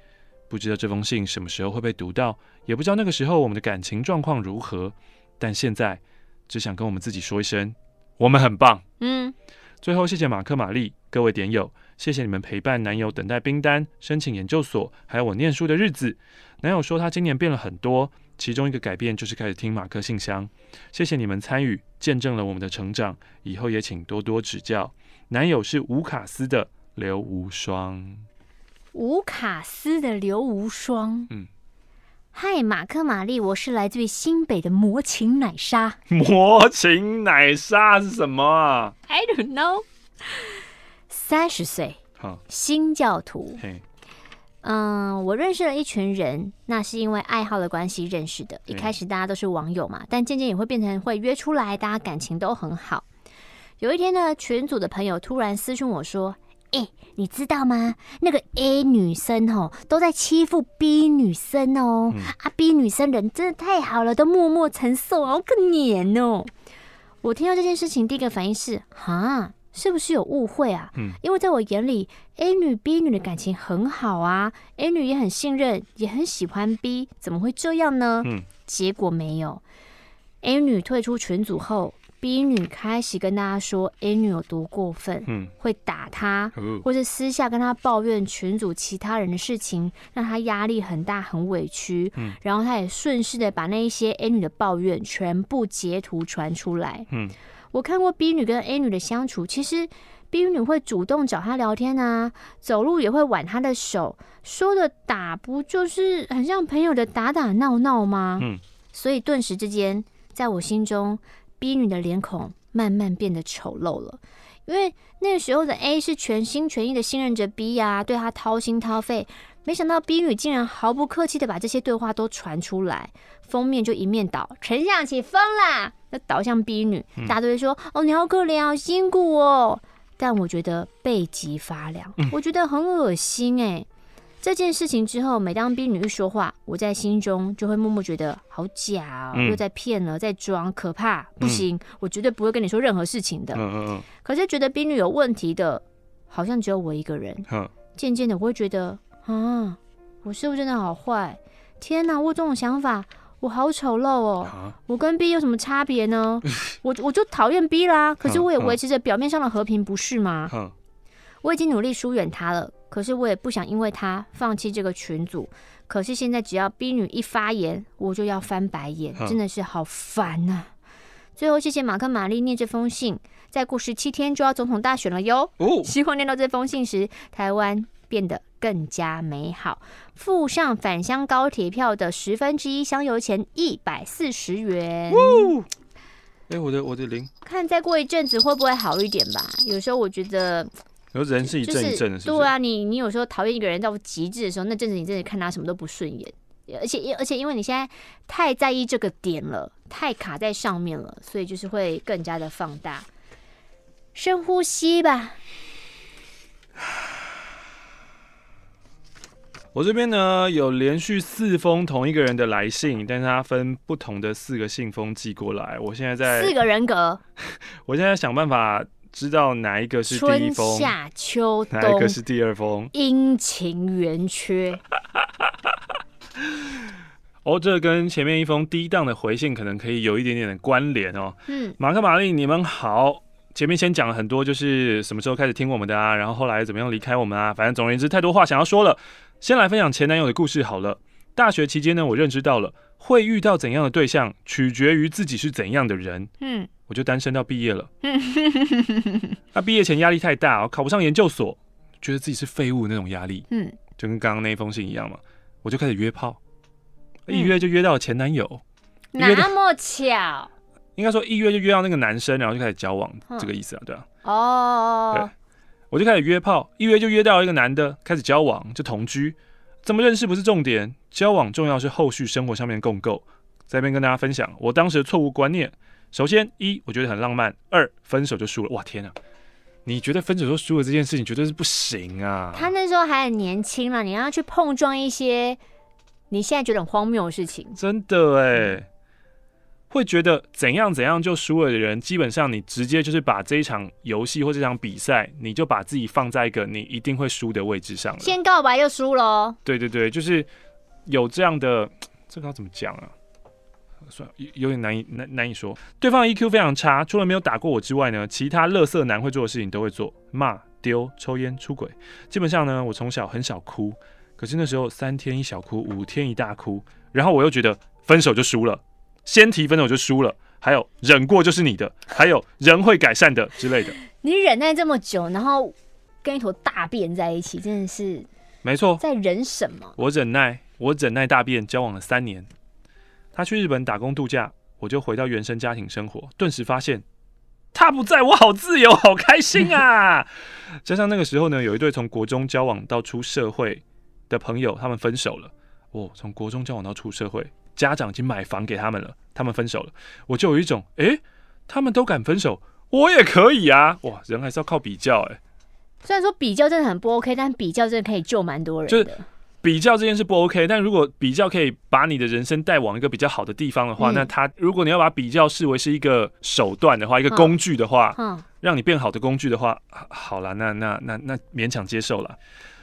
不知道这封信什么时候会被读到，也不知道那个时候我们的感情状况如何。但现在只想跟我们自己说一声，我们很棒。嗯，最后谢谢马克、玛丽，各位点友，谢谢你们陪伴男友等待冰单、申请研究所，还有我念书的日子。男友说他今年变了很多，其中一个改变就是开始听马克信箱。谢谢你们参与，见证了我们的成长，以后也请多多指教。男友是吴卡斯的刘无双。吴卡斯的刘无双，嗯，嗨，马克玛丽，我是来自于新北的魔情奶沙。魔情奶沙是什么啊？I don't know。三十岁，好，新教徒。嘿，嗯，我认识了一群人，那是因为爱好的关系认识的。一开始大家都是网友嘛，但渐渐也会变成会约出来，大家感情都很好。有一天呢，群组的朋友突然私讯我说。哎、欸，你知道吗？那个 A 女生哦，都在欺负 B 女生哦。嗯、啊，B 女生人真的太好了，都默默承受，好可怜哦。我听到这件事情，第一个反应是：哈，是不是有误会啊？嗯，因为在我眼里，A 女 B 女的感情很好啊，A 女也很信任，也很喜欢 B，怎么会这样呢？嗯，结果没有，A 女退出群组后。B 女开始跟大家说 A 女有多过分，嗯，会打她，或是私下跟她抱怨群组其他人的事情，让她压力很大，很委屈。嗯，然后她也顺势的把那一些 A 女的抱怨全部截图传出来。嗯，我看过 B 女跟 A 女的相处，其实 B 女会主动找她聊天啊，走路也会挽她的手，说的打不就是很像朋友的打打闹闹吗？嗯，所以顿时之间，在我心中。B 女的脸孔慢慢变得丑陋了，因为那个时候的 A 是全心全意的信任着 B 呀、啊，对她掏心掏肺。没想到 B 女竟然毫不客气的把这些对话都传出来，封面就一面倒，丞相起风啦，那倒向 B 女，大家都会说：“嗯、哦，你好可怜，好辛苦哦。”但我觉得背脊发凉，我觉得很恶心哎。这件事情之后，每当冰女一说话，我在心中就会默默觉得好假哦，嗯、又在骗了，在装，可怕，不行，嗯、我绝对不会跟你说任何事情的。嗯嗯嗯。可是觉得冰女有问题的，好像只有我一个人。嗯。渐渐的，我会觉得啊，我是不是真的好坏？天哪，我有这种想法，我好丑陋哦！啊、我跟 B 有什么差别呢？我我就讨厌 B 啦，可是我也维持着表面上的和平，不是吗？嗯。我已经努力疏远他了，可是我也不想因为他放弃这个群组。可是现在只要 B 女一发言，我就要翻白眼，真的是好烦啊！最后谢谢马克玛丽念这封信，再过十七天就要总统大选了哟。哦，希望念到这封信时，台湾变得更加美好。附上返乡高铁票的十分之一香油钱一百四十元。哦，哎，我的我的零，看再过一阵子会不会好一点吧？有时候我觉得。有人是一阵一阵的是不是，对啊，你你有时候讨厌一个人到极致的时候，那阵子你真的看他什么都不顺眼，而且而且因为你现在太在意这个点了，太卡在上面了，所以就是会更加的放大。深呼吸吧。我这边呢有连续四封同一个人的来信，但是他分不同的四个信封寄过来。我现在在四个人格，我现在想办法。知道哪一个是第一封？春夏秋冬，哪一个是第二封？阴晴圆缺。哦，这跟前面一封低档的回信可能可以有一点点的关联哦。嗯，马克玛丽，你们好。前面先讲了很多，就是什么时候开始听我们的啊，然后后来怎么样离开我们啊，反正总而言之，太多话想要说了。先来分享前男友的故事好了。大学期间呢，我认知到了会遇到怎样的对象，取决于自己是怎样的人。嗯。我就单身到毕业了。那毕业前压力太大，考不上研究所，觉得自己是废物那种压力。嗯，就跟刚刚那封信一样嘛。我就开始约炮，一约就约到了前男友。那么巧？应该说一约就约到那个男生，然后就开始交往，这个意思啊，对啊。哦。对，我就开始约炮，一约就约到一个男的，开始交往，就同居。怎么认识不是重点，交往重要是后续生活上面的共构。在这边跟大家分享我当时的错误观念。首先，一我觉得很浪漫；二分手就输了。哇天啊！你觉得分手就输了这件事情绝对是不行啊！他那时候还很年轻了，你要去碰撞一些你现在觉得很荒谬的事情。真的哎，嗯、会觉得怎样怎样就输了的人，基本上你直接就是把这一场游戏或这场比赛，你就把自己放在一个你一定会输的位置上了。先告白又输了。对对对，就是有这样的，这个要怎么讲啊？算有有点难以难难以说，对方 EQ 非常差，除了没有打过我之外呢，其他乐色男会做的事情都会做，骂、丢、抽烟、出轨。基本上呢，我从小很少哭，可是那时候三天一小哭，五天一大哭，然后我又觉得分手就输了，先提分手就输了，还有忍过就是你的，还有人会改善的之类的。你忍耐这么久，然后跟一坨大便在一起，真的是没错，在忍什么？我忍耐，我忍耐大便，交往了三年。他去日本打工度假，我就回到原生家庭生活，顿时发现他不在我好自由，好开心啊！加上那个时候呢，有一对从国中交往到出社会的朋友，他们分手了。哦，从国中交往到出社会，家长已经买房给他们了，他们分手了，我就有一种，诶，他们都敢分手，我也可以啊！哇，人还是要靠比较诶，虽然说比较真的很不 OK，但比较真的可以救蛮多人的。就是比较这件事不 OK，但如果比较可以把你的人生带往一个比较好的地方的话，嗯、那他如果你要把比较视为是一个手段的话，一个工具的话，嗯、让你变好的工具的话，好了，那那那那勉强接受了。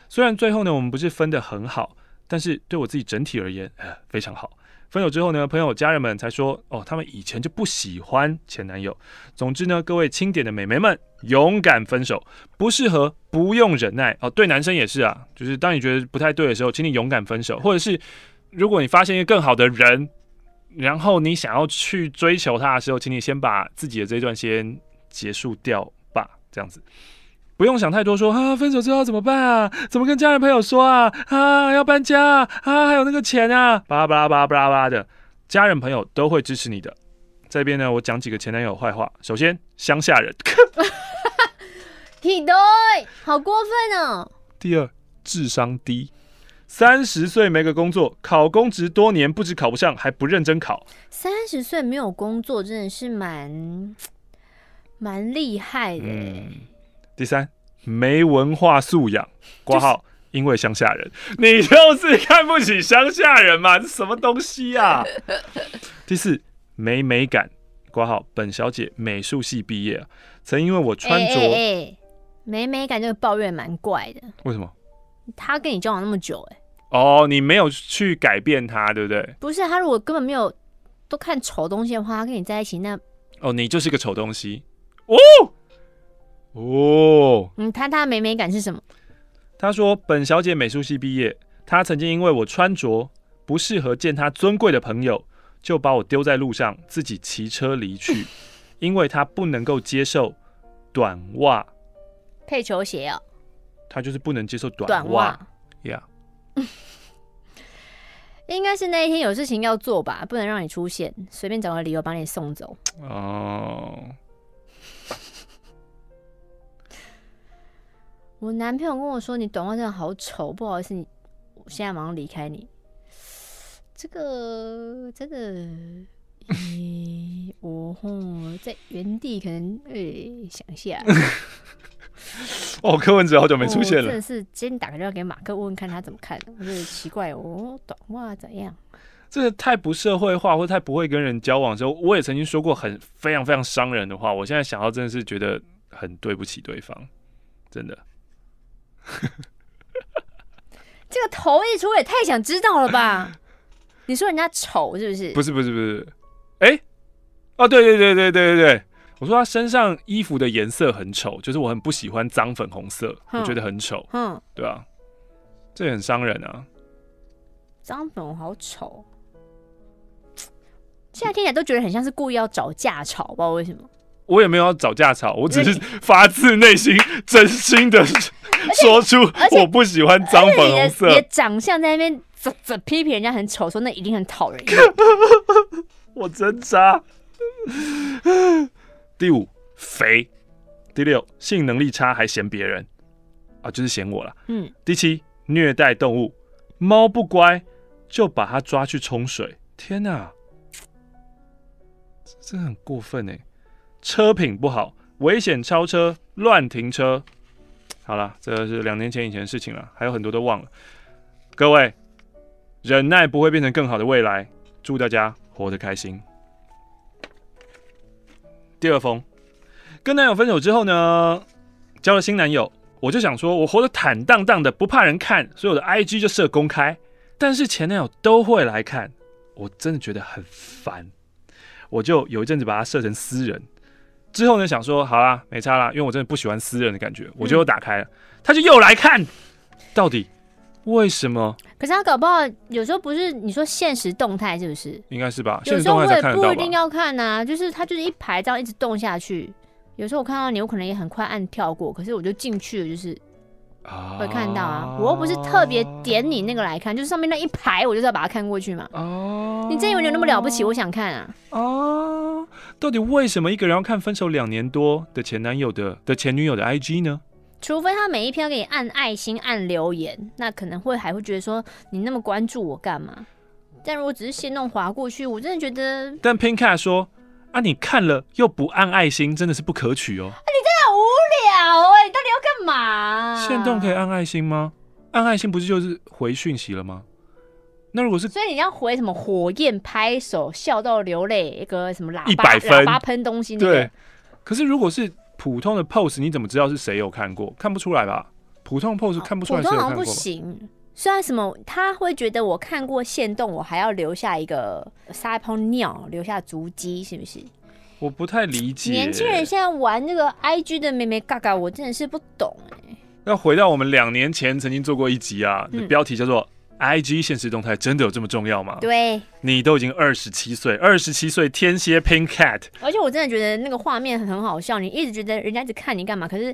虽然最后呢，我们不是分的很好，但是对我自己整体而言，呃，非常好。分手之后呢，朋友家人们才说，哦，他们以前就不喜欢前男友。总之呢，各位清点的美眉们，勇敢分手，不适合不用忍耐哦。对男生也是啊，就是当你觉得不太对的时候，请你勇敢分手。或者是如果你发现一个更好的人，然后你想要去追求他的时候，请你先把自己的这一段先结束掉吧，这样子。不用想太多说，说啊，分手之后怎么办啊？怎么跟家人朋友说啊？啊，要搬家啊？啊，还有那个钱啊？巴拉巴拉巴拉巴拉巴拉的，家人朋友都会支持你的。这边呢，我讲几个前男友坏话。首先，乡下人，屁对，好过分哦。第二，智商低，三十岁没个工作，考公职多年，不止考不上，还不认真考。三十岁没有工作，真的是蛮蛮厉害的。嗯第三，没文化素养，括号因为乡下人，你就是看不起乡下人嘛？这什么东西啊？第四，没美感。括号本小姐美术系毕业，曾因为我穿着、欸欸欸、没美感，这个抱怨蛮怪的。为什么？他跟你交往那么久、欸，哎。哦，你没有去改变他，对不对？不是，他如果根本没有都看丑东西的话，他跟你在一起，那哦，你就是个丑东西。哦 哦，你他他的美美感是什么？他说本小姐美术系毕业，她曾经因为我穿着不适合见她尊贵的朋友。就把我丢在路上，自己骑车离去，因为她不能够接受短袜配球鞋哦。她就是不能接受短袜呀。应该是那一天有事情要做吧，不能让你出现，随便找个理由把你送走。哦。我男朋友跟我说：“你短袜真的好丑，不好意思，你我现在马上离开你。”这个真的，咦、欸，我吼在原地可能诶、欸、想一下。哦，柯文哲好久没出现了，真的是今天打个电话给马克问问看他怎么看，我觉得奇怪哦，短袜怎样？这个太不社会化，或太不会跟人交往的时候，我也曾经说过很非常非常伤人的话。我现在想到真的是觉得很对不起对方，真的。这个头一出也太想知道了吧？你说人家丑是不是？不是不是不是，哎、欸，哦对对对对对对对，我说他身上衣服的颜色很丑，就是我很不喜欢脏粉红色，我觉得很丑，嗯，对啊，这也很伤人啊，脏粉红好丑，现在听起来都觉得很像是故意要找架吵，不知道为什么。我也没有要找架吵，我只是发自内心真心的说出我不喜欢脏粉红色。你的长相在那边。这这批评人家很丑，说那一定很讨人厌。我真渣。第五，肥。第六，性能力差还嫌别人啊，就是嫌我了。嗯。第七，虐待动物，猫不乖就把它抓去冲水。天哪，这很过分哎。车品不好，危险超车，乱停车。好了，这是两年前以前的事情了，还有很多都忘了。各位。忍耐不会变成更好的未来。祝大家活得开心。第二封，跟男友分手之后呢，交了新男友，我就想说，我活得坦荡荡的，不怕人看，所以我的 IG 就设公开。但是前男友都会来看，我真的觉得很烦，我就有一阵子把它设成私人。之后呢，想说好啦，没差啦，因为我真的不喜欢私人的感觉，我就又打开了，他就又来看，到底。为什么？可是他搞不好有时候不是你说现实动态是不是？应该是吧。有时候我也不一定要看啊，就是他就是一排这样一直动下去。有时候我看到你，我可能也很快按跳过，可是我就进去了，就是会看到啊。我又不是特别点你那个来看，就是上面那一排，我就是要把它看过去嘛。哦，你真以为你有那么了不起？我想看啊。哦，到底为什么一个人要看分手两年多的前男友的的前女友的 IG 呢？除非他每一篇给你按爱心、按留言，那可能会还会觉得说你那么关注我干嘛？但如果只是先弄划过去，我真的觉得。但 Pinkcat 说啊，你看了又不按爱心，真的是不可取哦。嘛？限动可以按爱心吗？按爱心不是就是回讯息了吗？那如果是，所以你要回什么火焰拍手、笑到流泪、一个什么喇叭一百分喇叭喷东西、那个？对。可是如果是。普通的 pose，你怎么知道是谁有看过？看不出来吧？普通 pose 看不出来谁有看过。普通好像不行。虽然什么，他会觉得我看过限动，我还要留下一个撒一泡尿，留下足迹，是不是？我不太理解。年轻人现在玩这个 IG 的妹妹嘎嘎，我真的是不懂哎、欸。要回到我们两年前曾经做过一集啊，嗯、标题叫做。IG 现实动态真的有这么重要吗？对，你都已经二十七岁，二十七岁天蝎 Pinkcat，而且我真的觉得那个画面很好笑。你一直觉得人家一直看你干嘛？可是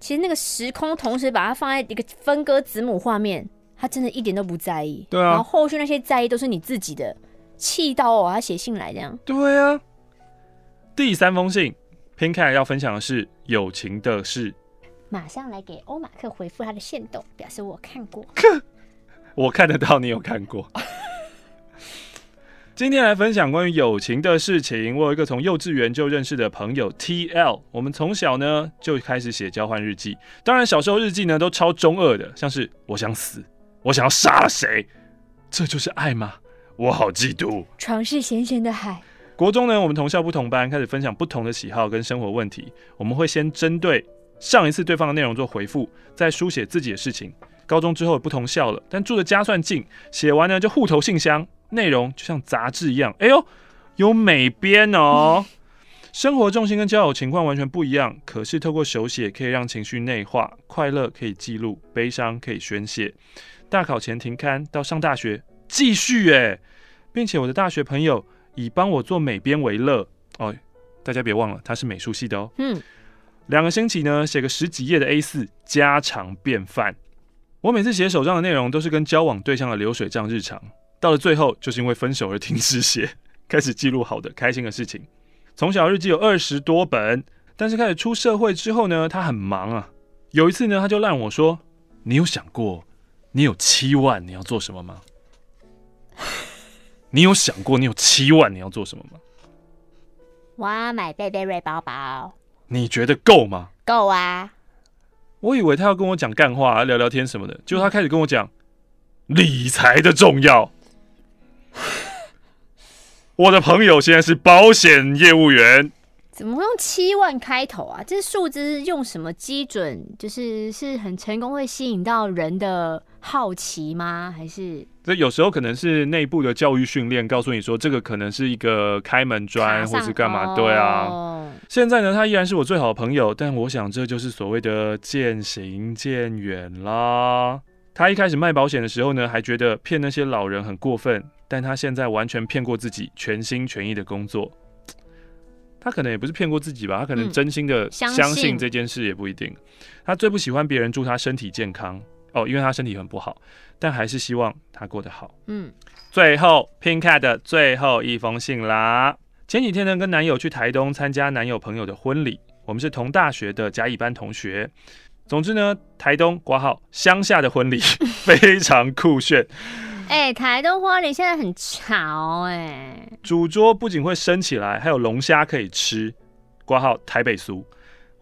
其实那个时空同时把它放在一个分割子母画面，他真的一点都不在意。对啊，然后后续那些在意都是你自己的，气到哦，他写信来这样。对啊，第三封信，Pinkcat 要分享的是友情的事。马上来给欧马克回复他的线动，表示我看过。我看得到，你有看过？今天来分享关于友情的事情。我有一个从幼稚园就认识的朋友 TL，我们从小呢就开始写交换日记。当然，小时候日记呢都超中二的，像是我想死，我想要杀了谁，这就是爱吗？我好嫉妒。床是咸咸的海。国中呢，我们同校不同班，开始分享不同的喜好跟生活问题。我们会先针对上一次对方的内容做回复，再书写自己的事情。高中之后不同校了，但住的家算近，写完呢就互投信箱。内容就像杂志一样，哎呦，有美编哦。生活重心跟交友情况完全不一样，可是透过手写可以让情绪内化，快乐可以记录，悲伤可以宣泄。大考前停刊到上大学继续哎，并且我的大学朋友以帮我做美编为乐哦。大家别忘了他是美术系的哦。嗯，两个星期呢写个十几页的 A4，家常便饭。我每次写手账的内容都是跟交往对象的流水账日常。到了最后，就是因为分手而停止写，开始记录好的、开心的事情。从小日记有二十多本，但是开始出社会之后呢，他很忙啊。有一次呢，他就让我说：“你有想过，你有七万你要做什么吗？你有想过，你有七万你要做什么吗？”我要买贝贝瑞包包。你觉得够吗？够啊！我以为他要跟我讲干话、聊聊天什么的，结果他开始跟我讲理财的重要。我的朋友现在是保险业务员，怎么会用七万开头啊？这数字用什么基准？就是是很成功会吸引到人的好奇吗？还是这有时候可能是内部的教育训练，告诉你说这个可能是一个开门砖，或是干嘛？对啊。哦、现在呢，他依然是我最好的朋友，但我想这就是所谓的渐行渐远啦。他一开始卖保险的时候呢，还觉得骗那些老人很过分。但他现在完全骗过自己，全心全意的工作。他可能也不是骗过自己吧，他可能真心的相信这件事也不一定。他最不喜欢别人祝他身体健康哦，因为他身体很不好，但还是希望他过得好。嗯，最后 Pink Cat 的最后一封信啦。前几天呢，跟男友去台东参加男友朋友的婚礼，我们是同大学的甲乙班同学。总之呢，台东挂号乡下的婚礼 非常酷炫。哎、欸，台东婚礼现在很潮哎、欸。主桌不仅会升起来，还有龙虾可以吃。挂号台北俗。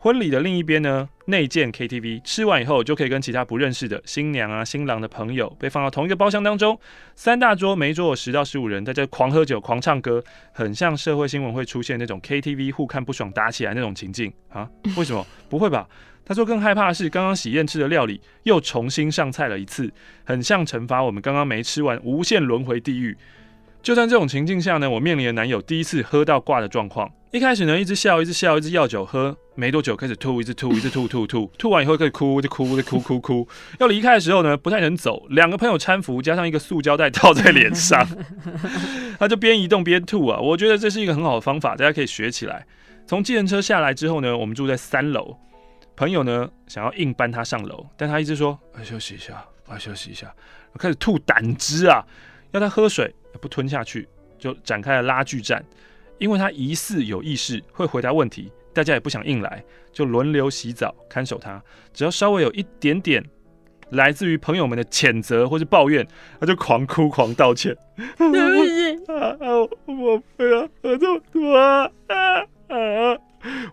婚礼的另一边呢，内建 KTV，吃完以后就可以跟其他不认识的新娘啊、新郎的朋友被放到同一个包厢当中。三大桌，每一桌有十到十五人，大家狂喝酒、狂唱歌，很像社会新闻会出现那种 KTV 互看不爽打起来那种情境啊？为什么？不会吧？他说：“更害怕的是，刚刚喜宴吃的料理又重新上菜了一次，很像惩罚我们刚刚没吃完，无限轮回地狱。就在这种情境下呢，我面临的男友第一次喝到挂的状况。一开始呢，一直笑，一直笑，一直要酒喝，没多久开始吐，一直吐，一直吐，吐，吐，吐完以后开始哭，就哭，就哭，哭，哭。要离开的时候呢，不太能走，两个朋友搀扶，加上一个塑胶袋套在脸上，他就边移动边吐啊。我觉得这是一个很好的方法，大家可以学起来。从计程车下来之后呢，我们住在三楼。”朋友呢，想要硬搬他上楼，但他一直说：“我休息一下，我休息一下。”开始吐胆汁啊，要他喝水不吞下去，就展开了拉锯战。因为他疑似有意识，会回答问题，大家也不想硬来，就轮流洗澡看守他。只要稍微有一点点来自于朋友们的谴责或是抱怨，他就狂哭狂道歉。对不起啊，我不要喝这么多啊啊！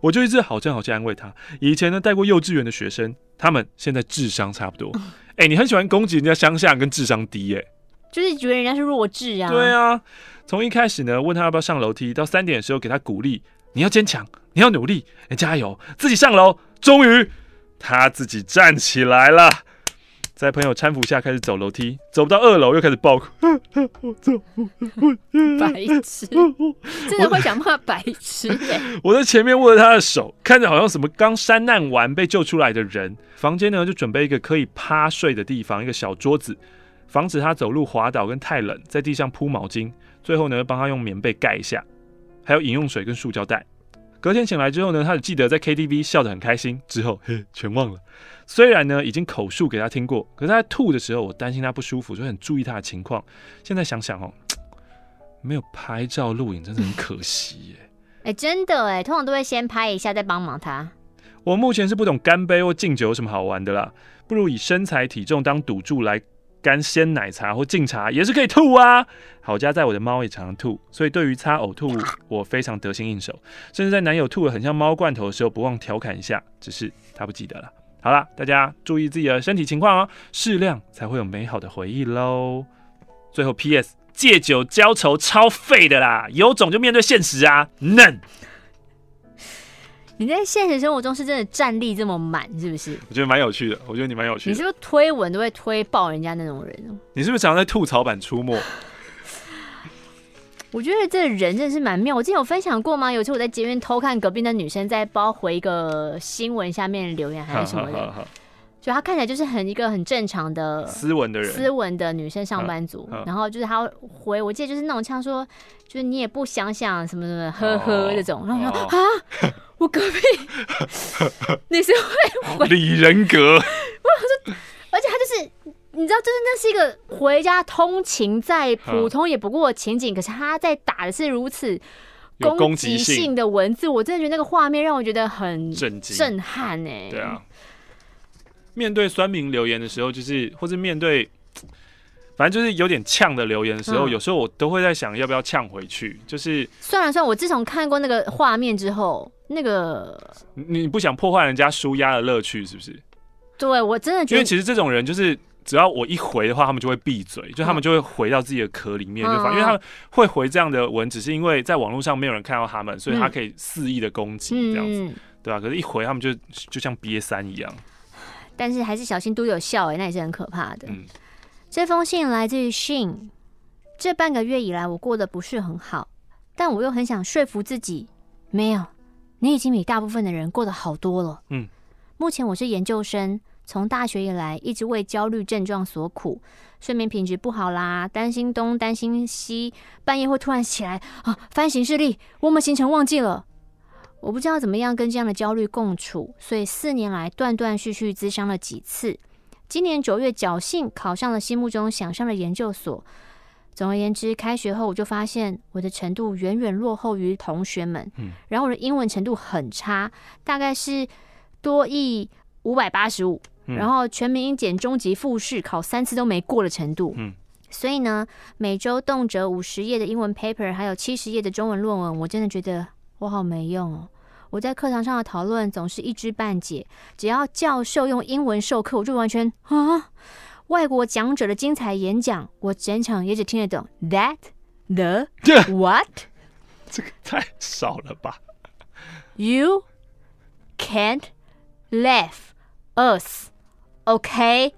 我就一直好这样好这样安慰他。以前呢，带过幼稚园的学生，他们现在智商差不多。哎、你很喜欢攻击人家乡下跟智商低、欸，哎，就是觉得人家是弱智啊。对啊，从一开始呢，问他要不要上楼梯，到三点的时候给他鼓励，你要坚强，你要努力，哎，加油，自己上楼。终于，他自己站起来了。在朋友搀扶下开始走楼梯，走不到二楼又开始爆哭。我走白痴 真的会讲话白痴耶！我在前面握着他的手，看着好像什么刚山难完被救出来的人。房间呢就准备一个可以趴睡的地方，一个小桌子，防止他走路滑倒跟太冷，在地上铺毛巾。最后呢帮他用棉被盖一下，还有饮用水跟塑胶袋。隔天醒来之后呢，他只记得在 KTV 笑得很开心，之后嘿全忘了。虽然呢，已经口述给他听过，可是他在吐的时候，我担心他不舒服，所以很注意他的情况。现在想想哦，没有拍照录影，真的很可惜耶。哎、欸，真的哎，通常都会先拍一下，再帮忙他。我目前是不懂干杯或敬酒有什么好玩的啦，不如以身材体重当赌注来干鲜奶茶或净茶也是可以吐啊。好，家在我的猫也常常吐，所以对于擦呕吐我非常得心应手，甚至在男友吐的很像猫罐头的时候，不忘调侃一下，只是他不记得了。好了，大家注意自己的身体情况哦，适量才会有美好的回忆喽。最后 P.S. 借酒浇愁超废的啦，有种就面对现实啊，嫩。你在现实生活中是真的战力这么满，是不是？我觉得蛮有趣的，我觉得你蛮有趣的。你是不是推文都会推爆人家那种人？你是不是常常在吐槽版出没？我觉得这人真的是蛮妙。我之前有分享过吗？有一次我在街边偷看隔壁的女生在包回一个新闻下面留言还是什么的，就她看起来就是很一个很正常的斯文的人，斯文的女生上班族。然后就是她回，我记得就是那种像说，就是你也不想想什么什么，呵呵这种。然后说啊。我隔壁，你是会回李人格，我想说而且他就是，你知道，就是那是一个回家通勤再普通也不过的情景，可是他在打的是如此攻击性的文字，我真的觉得那个画面让我觉得很震惊、震撼哎。对啊，面对酸民留言的时候，就是或是面对。反正就是有点呛的留言的时候，嗯、有时候我都会在想，要不要呛回去。就是算了算了，我自从看过那个画面之后，那个你不想破坏人家舒压的乐趣，是不是？对，我真的觉得，因为其实这种人就是，只要我一回的话，他们就会闭嘴，就他们就会回到自己的壳里面，嗯、就反，因为他们会回这样的文，只是因为在网络上没有人看到他们，所以他可以肆意的攻击这样子，嗯、对吧、啊？可是，一回他们就就像憋三一样。但是还是小心都有效哎、欸，那也是很可怕的。嗯。这封信来自于 Shin。这半个月以来，我过得不是很好，但我又很想说服自己，没有，你已经比大部分的人过得好多了。嗯，目前我是研究生，从大学以来一直为焦虑症状所苦，睡眠品质不好啦，担心东担心西，半夜会突然起来啊，翻行事历，我们行程忘记了，我不知道怎么样跟这样的焦虑共处，所以四年来断断续续咨商了几次。今年九月，侥幸考上了心目中想上的研究所。总而言之，开学后我就发现我的程度远远落后于同学们。嗯，然后我的英文程度很差，大概是多益五百八十五，然后全民英检中级复试考三次都没过的程度。嗯，所以呢，每周动辄五十页的英文 paper，还有七十页的中文论文，我真的觉得我好没用哦。我在课堂上的讨论总是一知半解，只要教授用英文授课，我就完全啊。外国讲者的精彩演讲，我整场也只听得懂 that the what，这个太少了吧？You can't laugh us, OK？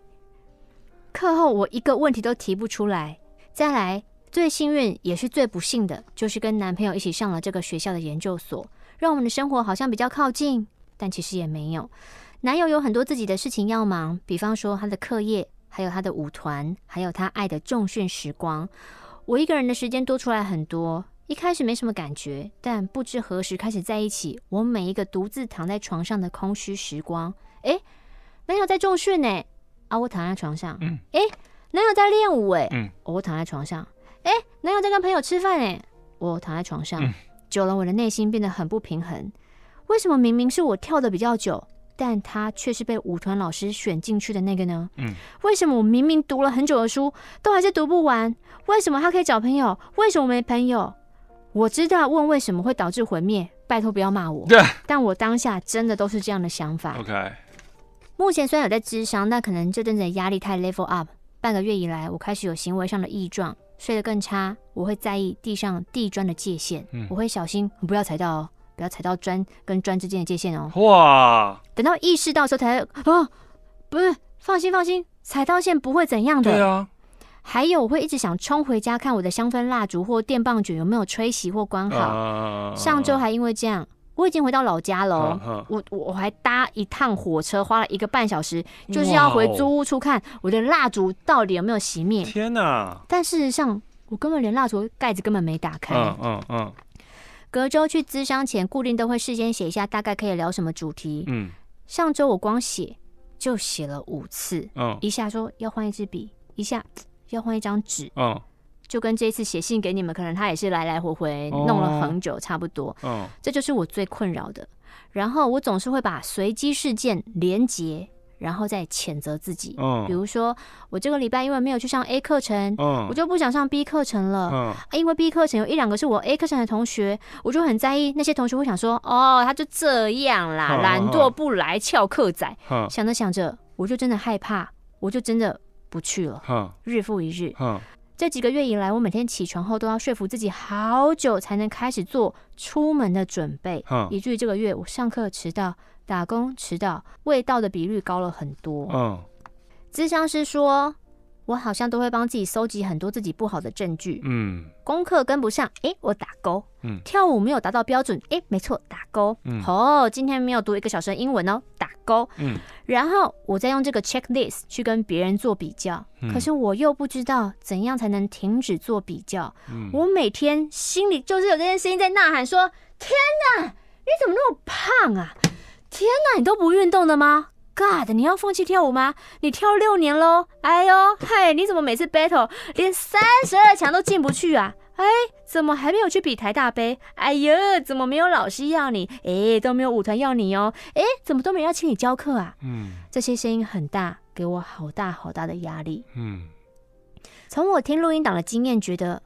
课后我一个问题都提不出来。再来，最幸运也是最不幸的，就是跟男朋友一起上了这个学校的研究所。让我们的生活好像比较靠近，但其实也没有。男友有很多自己的事情要忙，比方说他的课业，还有他的舞团，还有他爱的重训时光。我一个人的时间多出来很多。一开始没什么感觉，但不知何时开始在一起，我每一个独自躺在床上的空虚时光。诶，男友在重训呢，啊，我躺在床上。嗯。诶，男友在练舞，诶，嗯，我躺在床上。诶，男友在跟朋友吃饭，诶，我躺在床上。嗯久了，我的内心变得很不平衡。为什么明明是我跳的比较久，但他却是被舞团老师选进去的那个呢？嗯，为什么我明明读了很久的书，都还是读不完？为什么他可以找朋友，为什么我没朋友？我知道问为什么会导致毁灭，拜托不要骂我。对，但我当下真的都是这样的想法。OK，目前虽然有在智商，但可能这阵子的压力太 level up。半个月以来，我开始有行为上的异状。睡得更差，我会在意地上地砖的界限，嗯、我会小心不要踩到哦，不要踩到砖跟砖之间的界限哦。哇！等到意识到的时候才哦，不是，放心放心，踩到线不会怎样的。对啊。还有，我会一直想冲回家看我的香氛蜡烛或电棒卷有没有吹熄或关好。啊、上周还因为这样，我已经回到老家了，我我还搭一趟火车，花了一个半小时，就是要回租屋处看我的蜡烛到底有没有熄灭。天哪！但事实上，我根本连蜡烛盖子根本没打开。嗯嗯嗯。隔周去咨商前，固定都会事先写一下大概可以聊什么主题。嗯。上周我光写就写了五次。嗯。一下说要换一支笔，一下要换一张纸。嗯。就跟这次写信给你们，可能他也是来来回回弄了很久，差不多。嗯，这就是我最困扰的。然后我总是会把随机事件连结，然后再谴责自己。嗯，比如说我这个礼拜因为没有去上 A 课程，嗯，我就不想上 B 课程了。嗯，啊，因为 B 课程有一两个是我 A 课程的同学，我就很在意那些同学会想说，哦，他就这样啦，嗯、懒惰不来，翘课仔。嗯，想着想着，我就真的害怕，我就真的不去了。嗯，日复一日。嗯。这几个月以来，我每天起床后都要说服自己好久才能开始做出门的准备，嗯，以至于这个月我上课迟到、打工迟到、未到的比率高了很多。嗯，咨商师说，我好像都会帮自己搜集很多自己不好的证据。嗯，功课跟不上，诶，我打勾。嗯，跳舞没有达到标准，诶，没错，打勾。嗯，哦，今天没有读一个小时的英文哦，打勾。嗯，然后我再用这个 checklist 去跟别人做比较，嗯，可是我又不知道怎样才能停止做比较。嗯，我每天心里就是有这件事情在呐喊说：天哪，你怎么那么胖啊？天哪，你都不运动的吗？God，你要放弃跳舞吗？你跳六年喽！哎呦，嗨，你怎么每次 battle 连三十二强都进不去啊？哎，怎么还没有去比台大杯？哎呦，怎么没有老师要你？哎，都没有舞团要你哦。哎，怎么都没人要请你教课啊？嗯，这些声音很大，给我好大好大的压力。嗯，从我听录音档的经验，觉得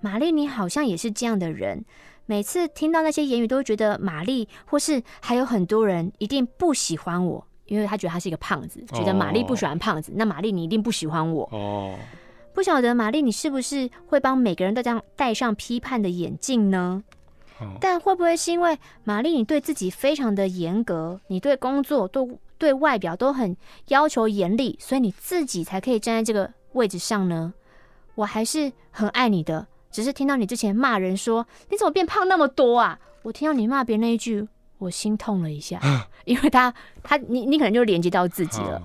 玛丽你好像也是这样的人。每次听到那些言语，都会觉得玛丽或是还有很多人一定不喜欢我。因为他觉得他是一个胖子，觉得玛丽不喜欢胖子，哦、那玛丽你一定不喜欢我。哦，不晓得玛丽你是不是会帮每个人都这样戴上批判的眼镜呢？哦、但会不会是因为玛丽你对自己非常的严格，你对工作、都对外表都很要求严厉，所以你自己才可以站在这个位置上呢？我还是很爱你的，只是听到你之前骂人说你怎么变胖那么多啊？我听到你骂别人那一句。我心痛了一下，因为他他你你可能就连接到自己了。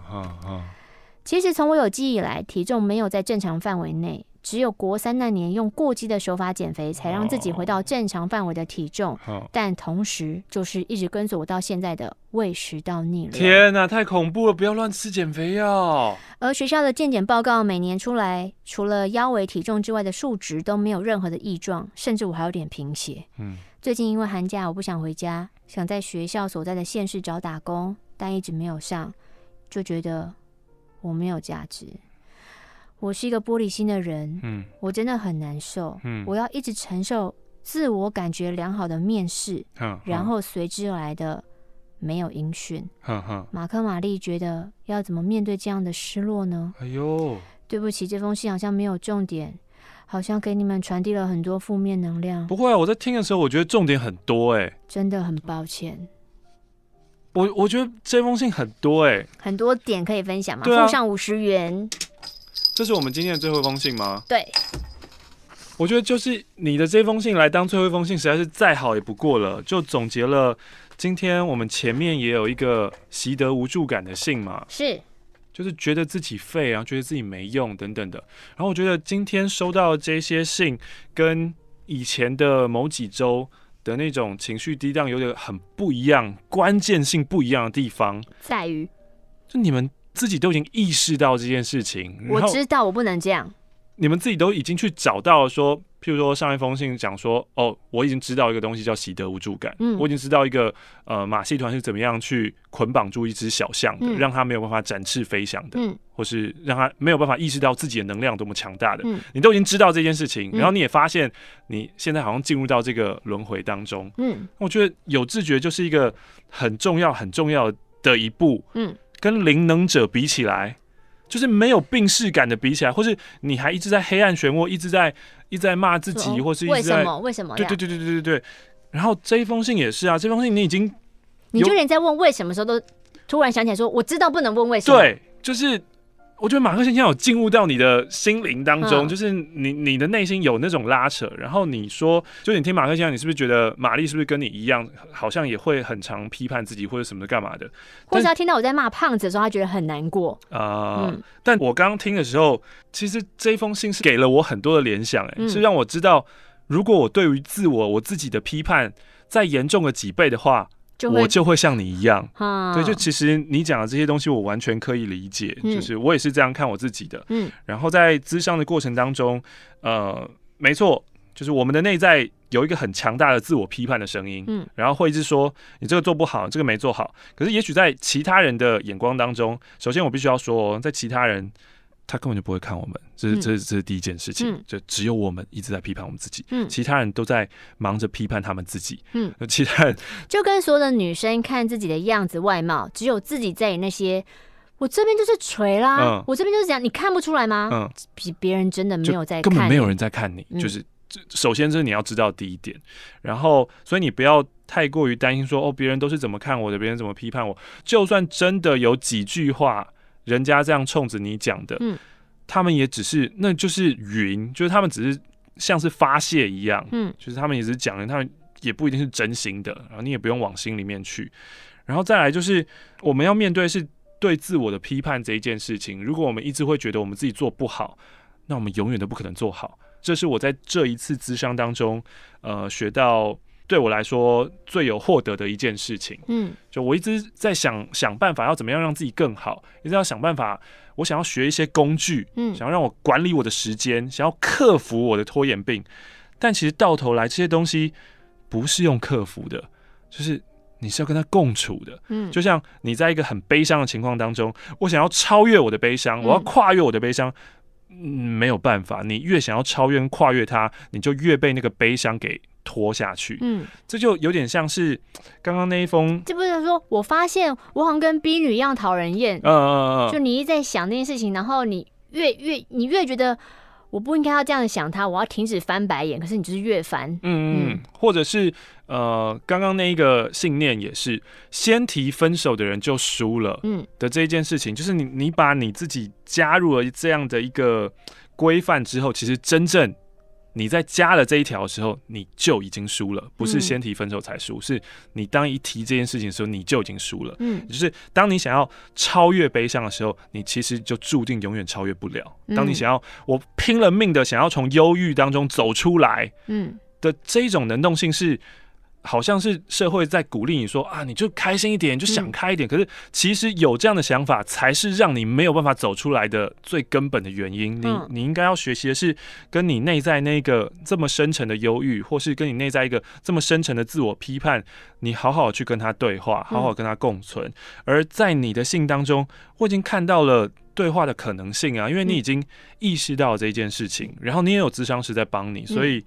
其实从我有记忆以来，体重没有在正常范围内，只有国三那年用过激的手法减肥，才让自己回到正常范围的体重。但同时就是一直跟着我到现在的胃食道逆流。天哪，太恐怖了！不要乱吃减肥药。而学校的健检报告每年出来，除了腰围体重之外的数值都没有任何的异状，甚至我还有点贫血。嗯。最近因为寒假，我不想回家，想在学校所在的县市找打工，但一直没有上，就觉得我没有价值。我是一个玻璃心的人，嗯，我真的很难受，嗯，我要一直承受自我感觉良好的面试，嗯，然后随之而来的没有音讯，嗯嗯，马克玛丽觉得要怎么面对这样的失落呢？哎呦，对不起，这封信好像没有重点。好像给你们传递了很多负面能量。不会啊，我在听的时候，我觉得重点很多哎。真的很抱歉。我我觉得这封信很多哎，很多点可以分享吗？对啊，附上五十元。这是我们今天的最后一封信吗？对。我觉得就是你的这封信来当最后一封信，实在是再好也不过了。就总结了今天我们前面也有一个习得无助感的信嘛。是。就是觉得自己废，然后觉得自己没用等等的。然后我觉得今天收到这些信，跟以前的某几周的那种情绪低档有点很不一样，关键性不一样的地方在于，就你们自己都已经意识到这件事情，我知道我不能这样，你们自己都已经去找到了说。譬如说上一封信讲说，哦，我已经知道一个东西叫习得无助感，嗯，我已经知道一个呃马戏团是怎么样去捆绑住一只小象的，嗯，让它没有办法展翅飞翔的，嗯，或是让它没有办法意识到自己的能量多么强大的，嗯，你都已经知道这件事情，然后你也发现你现在好像进入到这个轮回当中，嗯，我觉得有自觉就是一个很重要很重要的一步，嗯，跟灵能者比起来。就是没有病视感的比起来，或是你还一直在黑暗漩涡，一直在一直在骂自己，或是一直在为什么为什么？对对对对对对对。然后这一封信也是啊，这封信你已经，你就连在问为什么时候都突然想起来说，我知道不能问为什么。对，就是。我觉得马克现在有进入到你的心灵当中，嗯、就是你你的内心有那种拉扯，然后你说，就你听马克现在，你是不是觉得玛丽是不是跟你一样，好像也会很常批判自己或者什么的干嘛的？或者他听到我在骂胖子的时候，他觉得很难过啊。呃嗯、但我刚刚听的时候，其实这封信是给了我很多的联想，哎、嗯，是让我知道，如果我对于自我我自己的批判再严重了几倍的话。就我就会像你一样，嗯、对，就其实你讲的这些东西，我完全可以理解，嗯、就是我也是这样看我自己的。嗯，然后在咨商的过程当中，呃，没错，就是我们的内在有一个很强大的自我批判的声音，嗯，然后会一直说你这个做不好，这个没做好。可是也许在其他人的眼光当中，首先我必须要说，在其他人。他根本就不会看我们，这是这是这是第一件事情，嗯、就只有我们一直在批判我们自己，嗯，其他人都在忙着批判他们自己，嗯，其他人 就跟所有的女生看自己的样子外貌，只有自己在意那些，我这边就是垂啦，嗯、我这边就是这样，你看不出来吗？嗯，比别人真的没有在看，根本没有人在看你，嗯、就是首先这是你要知道第一点，然后所以你不要太过于担心说哦，别人都是怎么看我的，别人怎么批判我，就算真的有几句话。人家这样冲着你讲的，嗯，他们也只是，那就是云，就是他们只是像是发泄一样，嗯，就是他们也是讲的，他们也不一定是真心的，然后你也不用往心里面去，然后再来就是我们要面对是对自我的批判这一件事情，如果我们一直会觉得我们自己做不好，那我们永远都不可能做好，这是我在这一次咨商当中，呃，学到。对我来说最有获得的一件事情，嗯，就我一直在想想办法要怎么样让自己更好，一直要想办法，我想要学一些工具，嗯，想要让我管理我的时间，想要克服我的拖延病，但其实到头来这些东西不是用克服的，就是你是要跟他共处的，嗯，就像你在一个很悲伤的情况当中，我想要超越我的悲伤，我要跨越我的悲伤，嗯，没有办法，你越想要超越跨越它，你就越被那个悲伤给。拖下去，嗯，这就有点像是刚刚那一封，这不是说我发现我好像跟 B 女一样讨人厌，嗯嗯嗯，就你一直在想那件事情，然后你越越你越觉得我不应该要这样想他，我要停止翻白眼，可是你就是越烦，嗯嗯，嗯。或者是呃，刚刚那一个信念也是先提分手的人就输了，嗯。的这一件事情，就是你你把你自己加入了这样的一个规范之后，其实真正。你在加了这一条的时候，你就已经输了，不是先提分手才输，嗯、是你当一提这件事情的时候，你就已经输了。嗯，就是当你想要超越悲伤的时候，你其实就注定永远超越不了。当你想要我拼了命的想要从忧郁当中走出来，嗯的这一种能动性是。好像是社会在鼓励你说啊，你就开心一点，就想开一点。嗯、可是其实有这样的想法，才是让你没有办法走出来的最根本的原因。你你应该要学习的是，跟你内在那个这么深沉的忧郁，或是跟你内在一个这么深沉的自我批判，你好好去跟他对话，好好跟他共存。嗯、而在你的信当中，我已经看到了对话的可能性啊，因为你已经意识到这件事情，然后你也有咨商师在帮你，所以。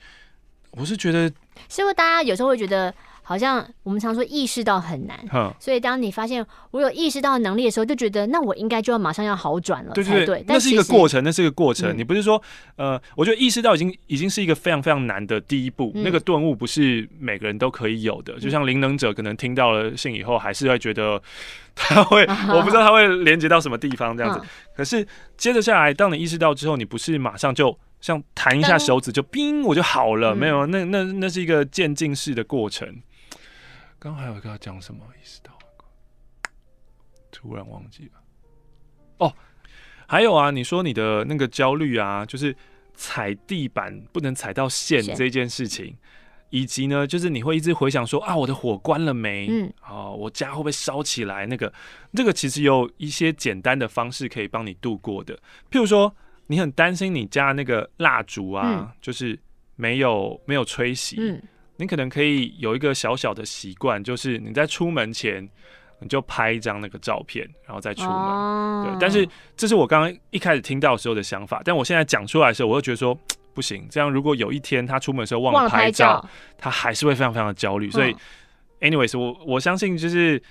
我是觉得，是不是大家有时候会觉得，好像我们常说意识到很难，嗯、所以当你发现我有意识到能力的时候，就觉得那我应该就要马上要好转了，对对对。那是一个过程，那是一个过程。嗯、你不是说，呃，我觉得意识到已经已经是一个非常非常难的第一步，嗯、那个顿悟不是每个人都可以有的。就像灵能者可能听到了信以后，还是会觉得他会，嗯、我不知道他会连接到什么地方这样子。嗯、可是接着下来，当你意识到之后，你不是马上就。像弹一下手指就冰，我就好了，没有，那那那是一个渐进式的过程。刚还有一个要讲什么意思到，突然忘记了。哦，还有啊，你说你的那个焦虑啊，就是踩地板不能踩到线这件事情，以及呢，就是你会一直回想说啊，我的火关了没？嗯，哦，我家会不会烧起来？那个，这个其实有一些简单的方式可以帮你度过的，譬如说。你很担心你家那个蜡烛啊，嗯、就是没有没有吹熄。嗯、你可能可以有一个小小的习惯，就是你在出门前你就拍一张那个照片，然后再出门。哦、对，但是这是我刚刚一开始听到的时候的想法，但我现在讲出来的时候，我又觉得说 不行。这样如果有一天他出门的时候忘了拍照，拍照他还是会非常非常的焦虑。所以、嗯、，anyways，我我相信就是。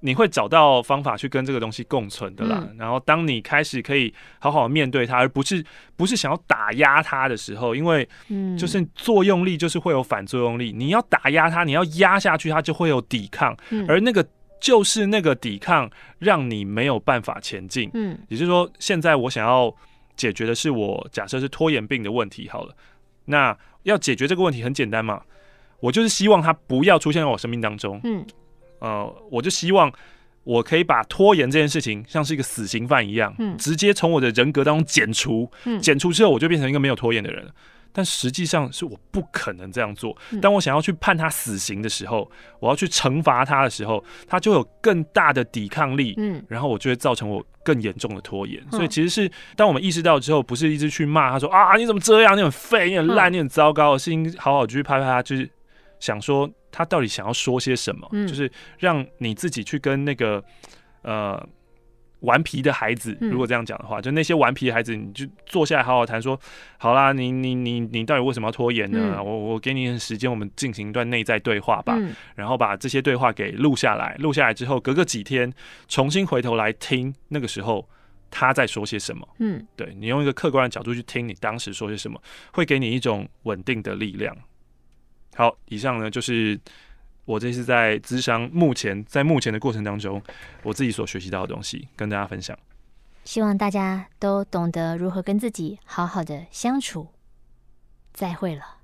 你会找到方法去跟这个东西共存的啦。嗯、然后，当你开始可以好好面对它，而不是不是想要打压它的时候，因为就是作用力就是会有反作用力。你要打压它，你要压下去，它就会有抵抗。嗯、而那个就是那个抵抗，让你没有办法前进。嗯，也就是说，现在我想要解决的是我假设是拖延病的问题。好了，那要解决这个问题很简单嘛，我就是希望它不要出现在我生命当中。嗯。呃，我就希望我可以把拖延这件事情像是一个死刑犯一样，嗯，直接从我的人格当中剪除，嗯，剪除之后我就变成一个没有拖延的人了。但实际上是我不可能这样做。当我想要去判他死刑的时候，我要去惩罚他的时候，他就有更大的抵抗力，嗯，然后我就会造成我更严重的拖延。所以其实是当我们意识到之后，不是一直去骂他说啊，你怎么这样，你很废，你很烂，你很糟糕，而是应好好去拍拍他，就是想说他到底想要说些什么，就是让你自己去跟那个呃。顽皮的孩子，如果这样讲的话，嗯、就那些顽皮的孩子，你就坐下来好好谈，说好啦，你你你你到底为什么要拖延呢？嗯、我我给你时间，我们进行一段内在对话吧，嗯、然后把这些对话给录下来，录下来之后，隔个几天重新回头来听，那个时候他在说些什么？嗯，对，你用一个客观的角度去听你当时说些什么，会给你一种稳定的力量。好，以上呢就是。我这次在咨商，目前在目前的过程当中，我自己所学习到的东西跟大家分享。希望大家都懂得如何跟自己好好的相处。再会了。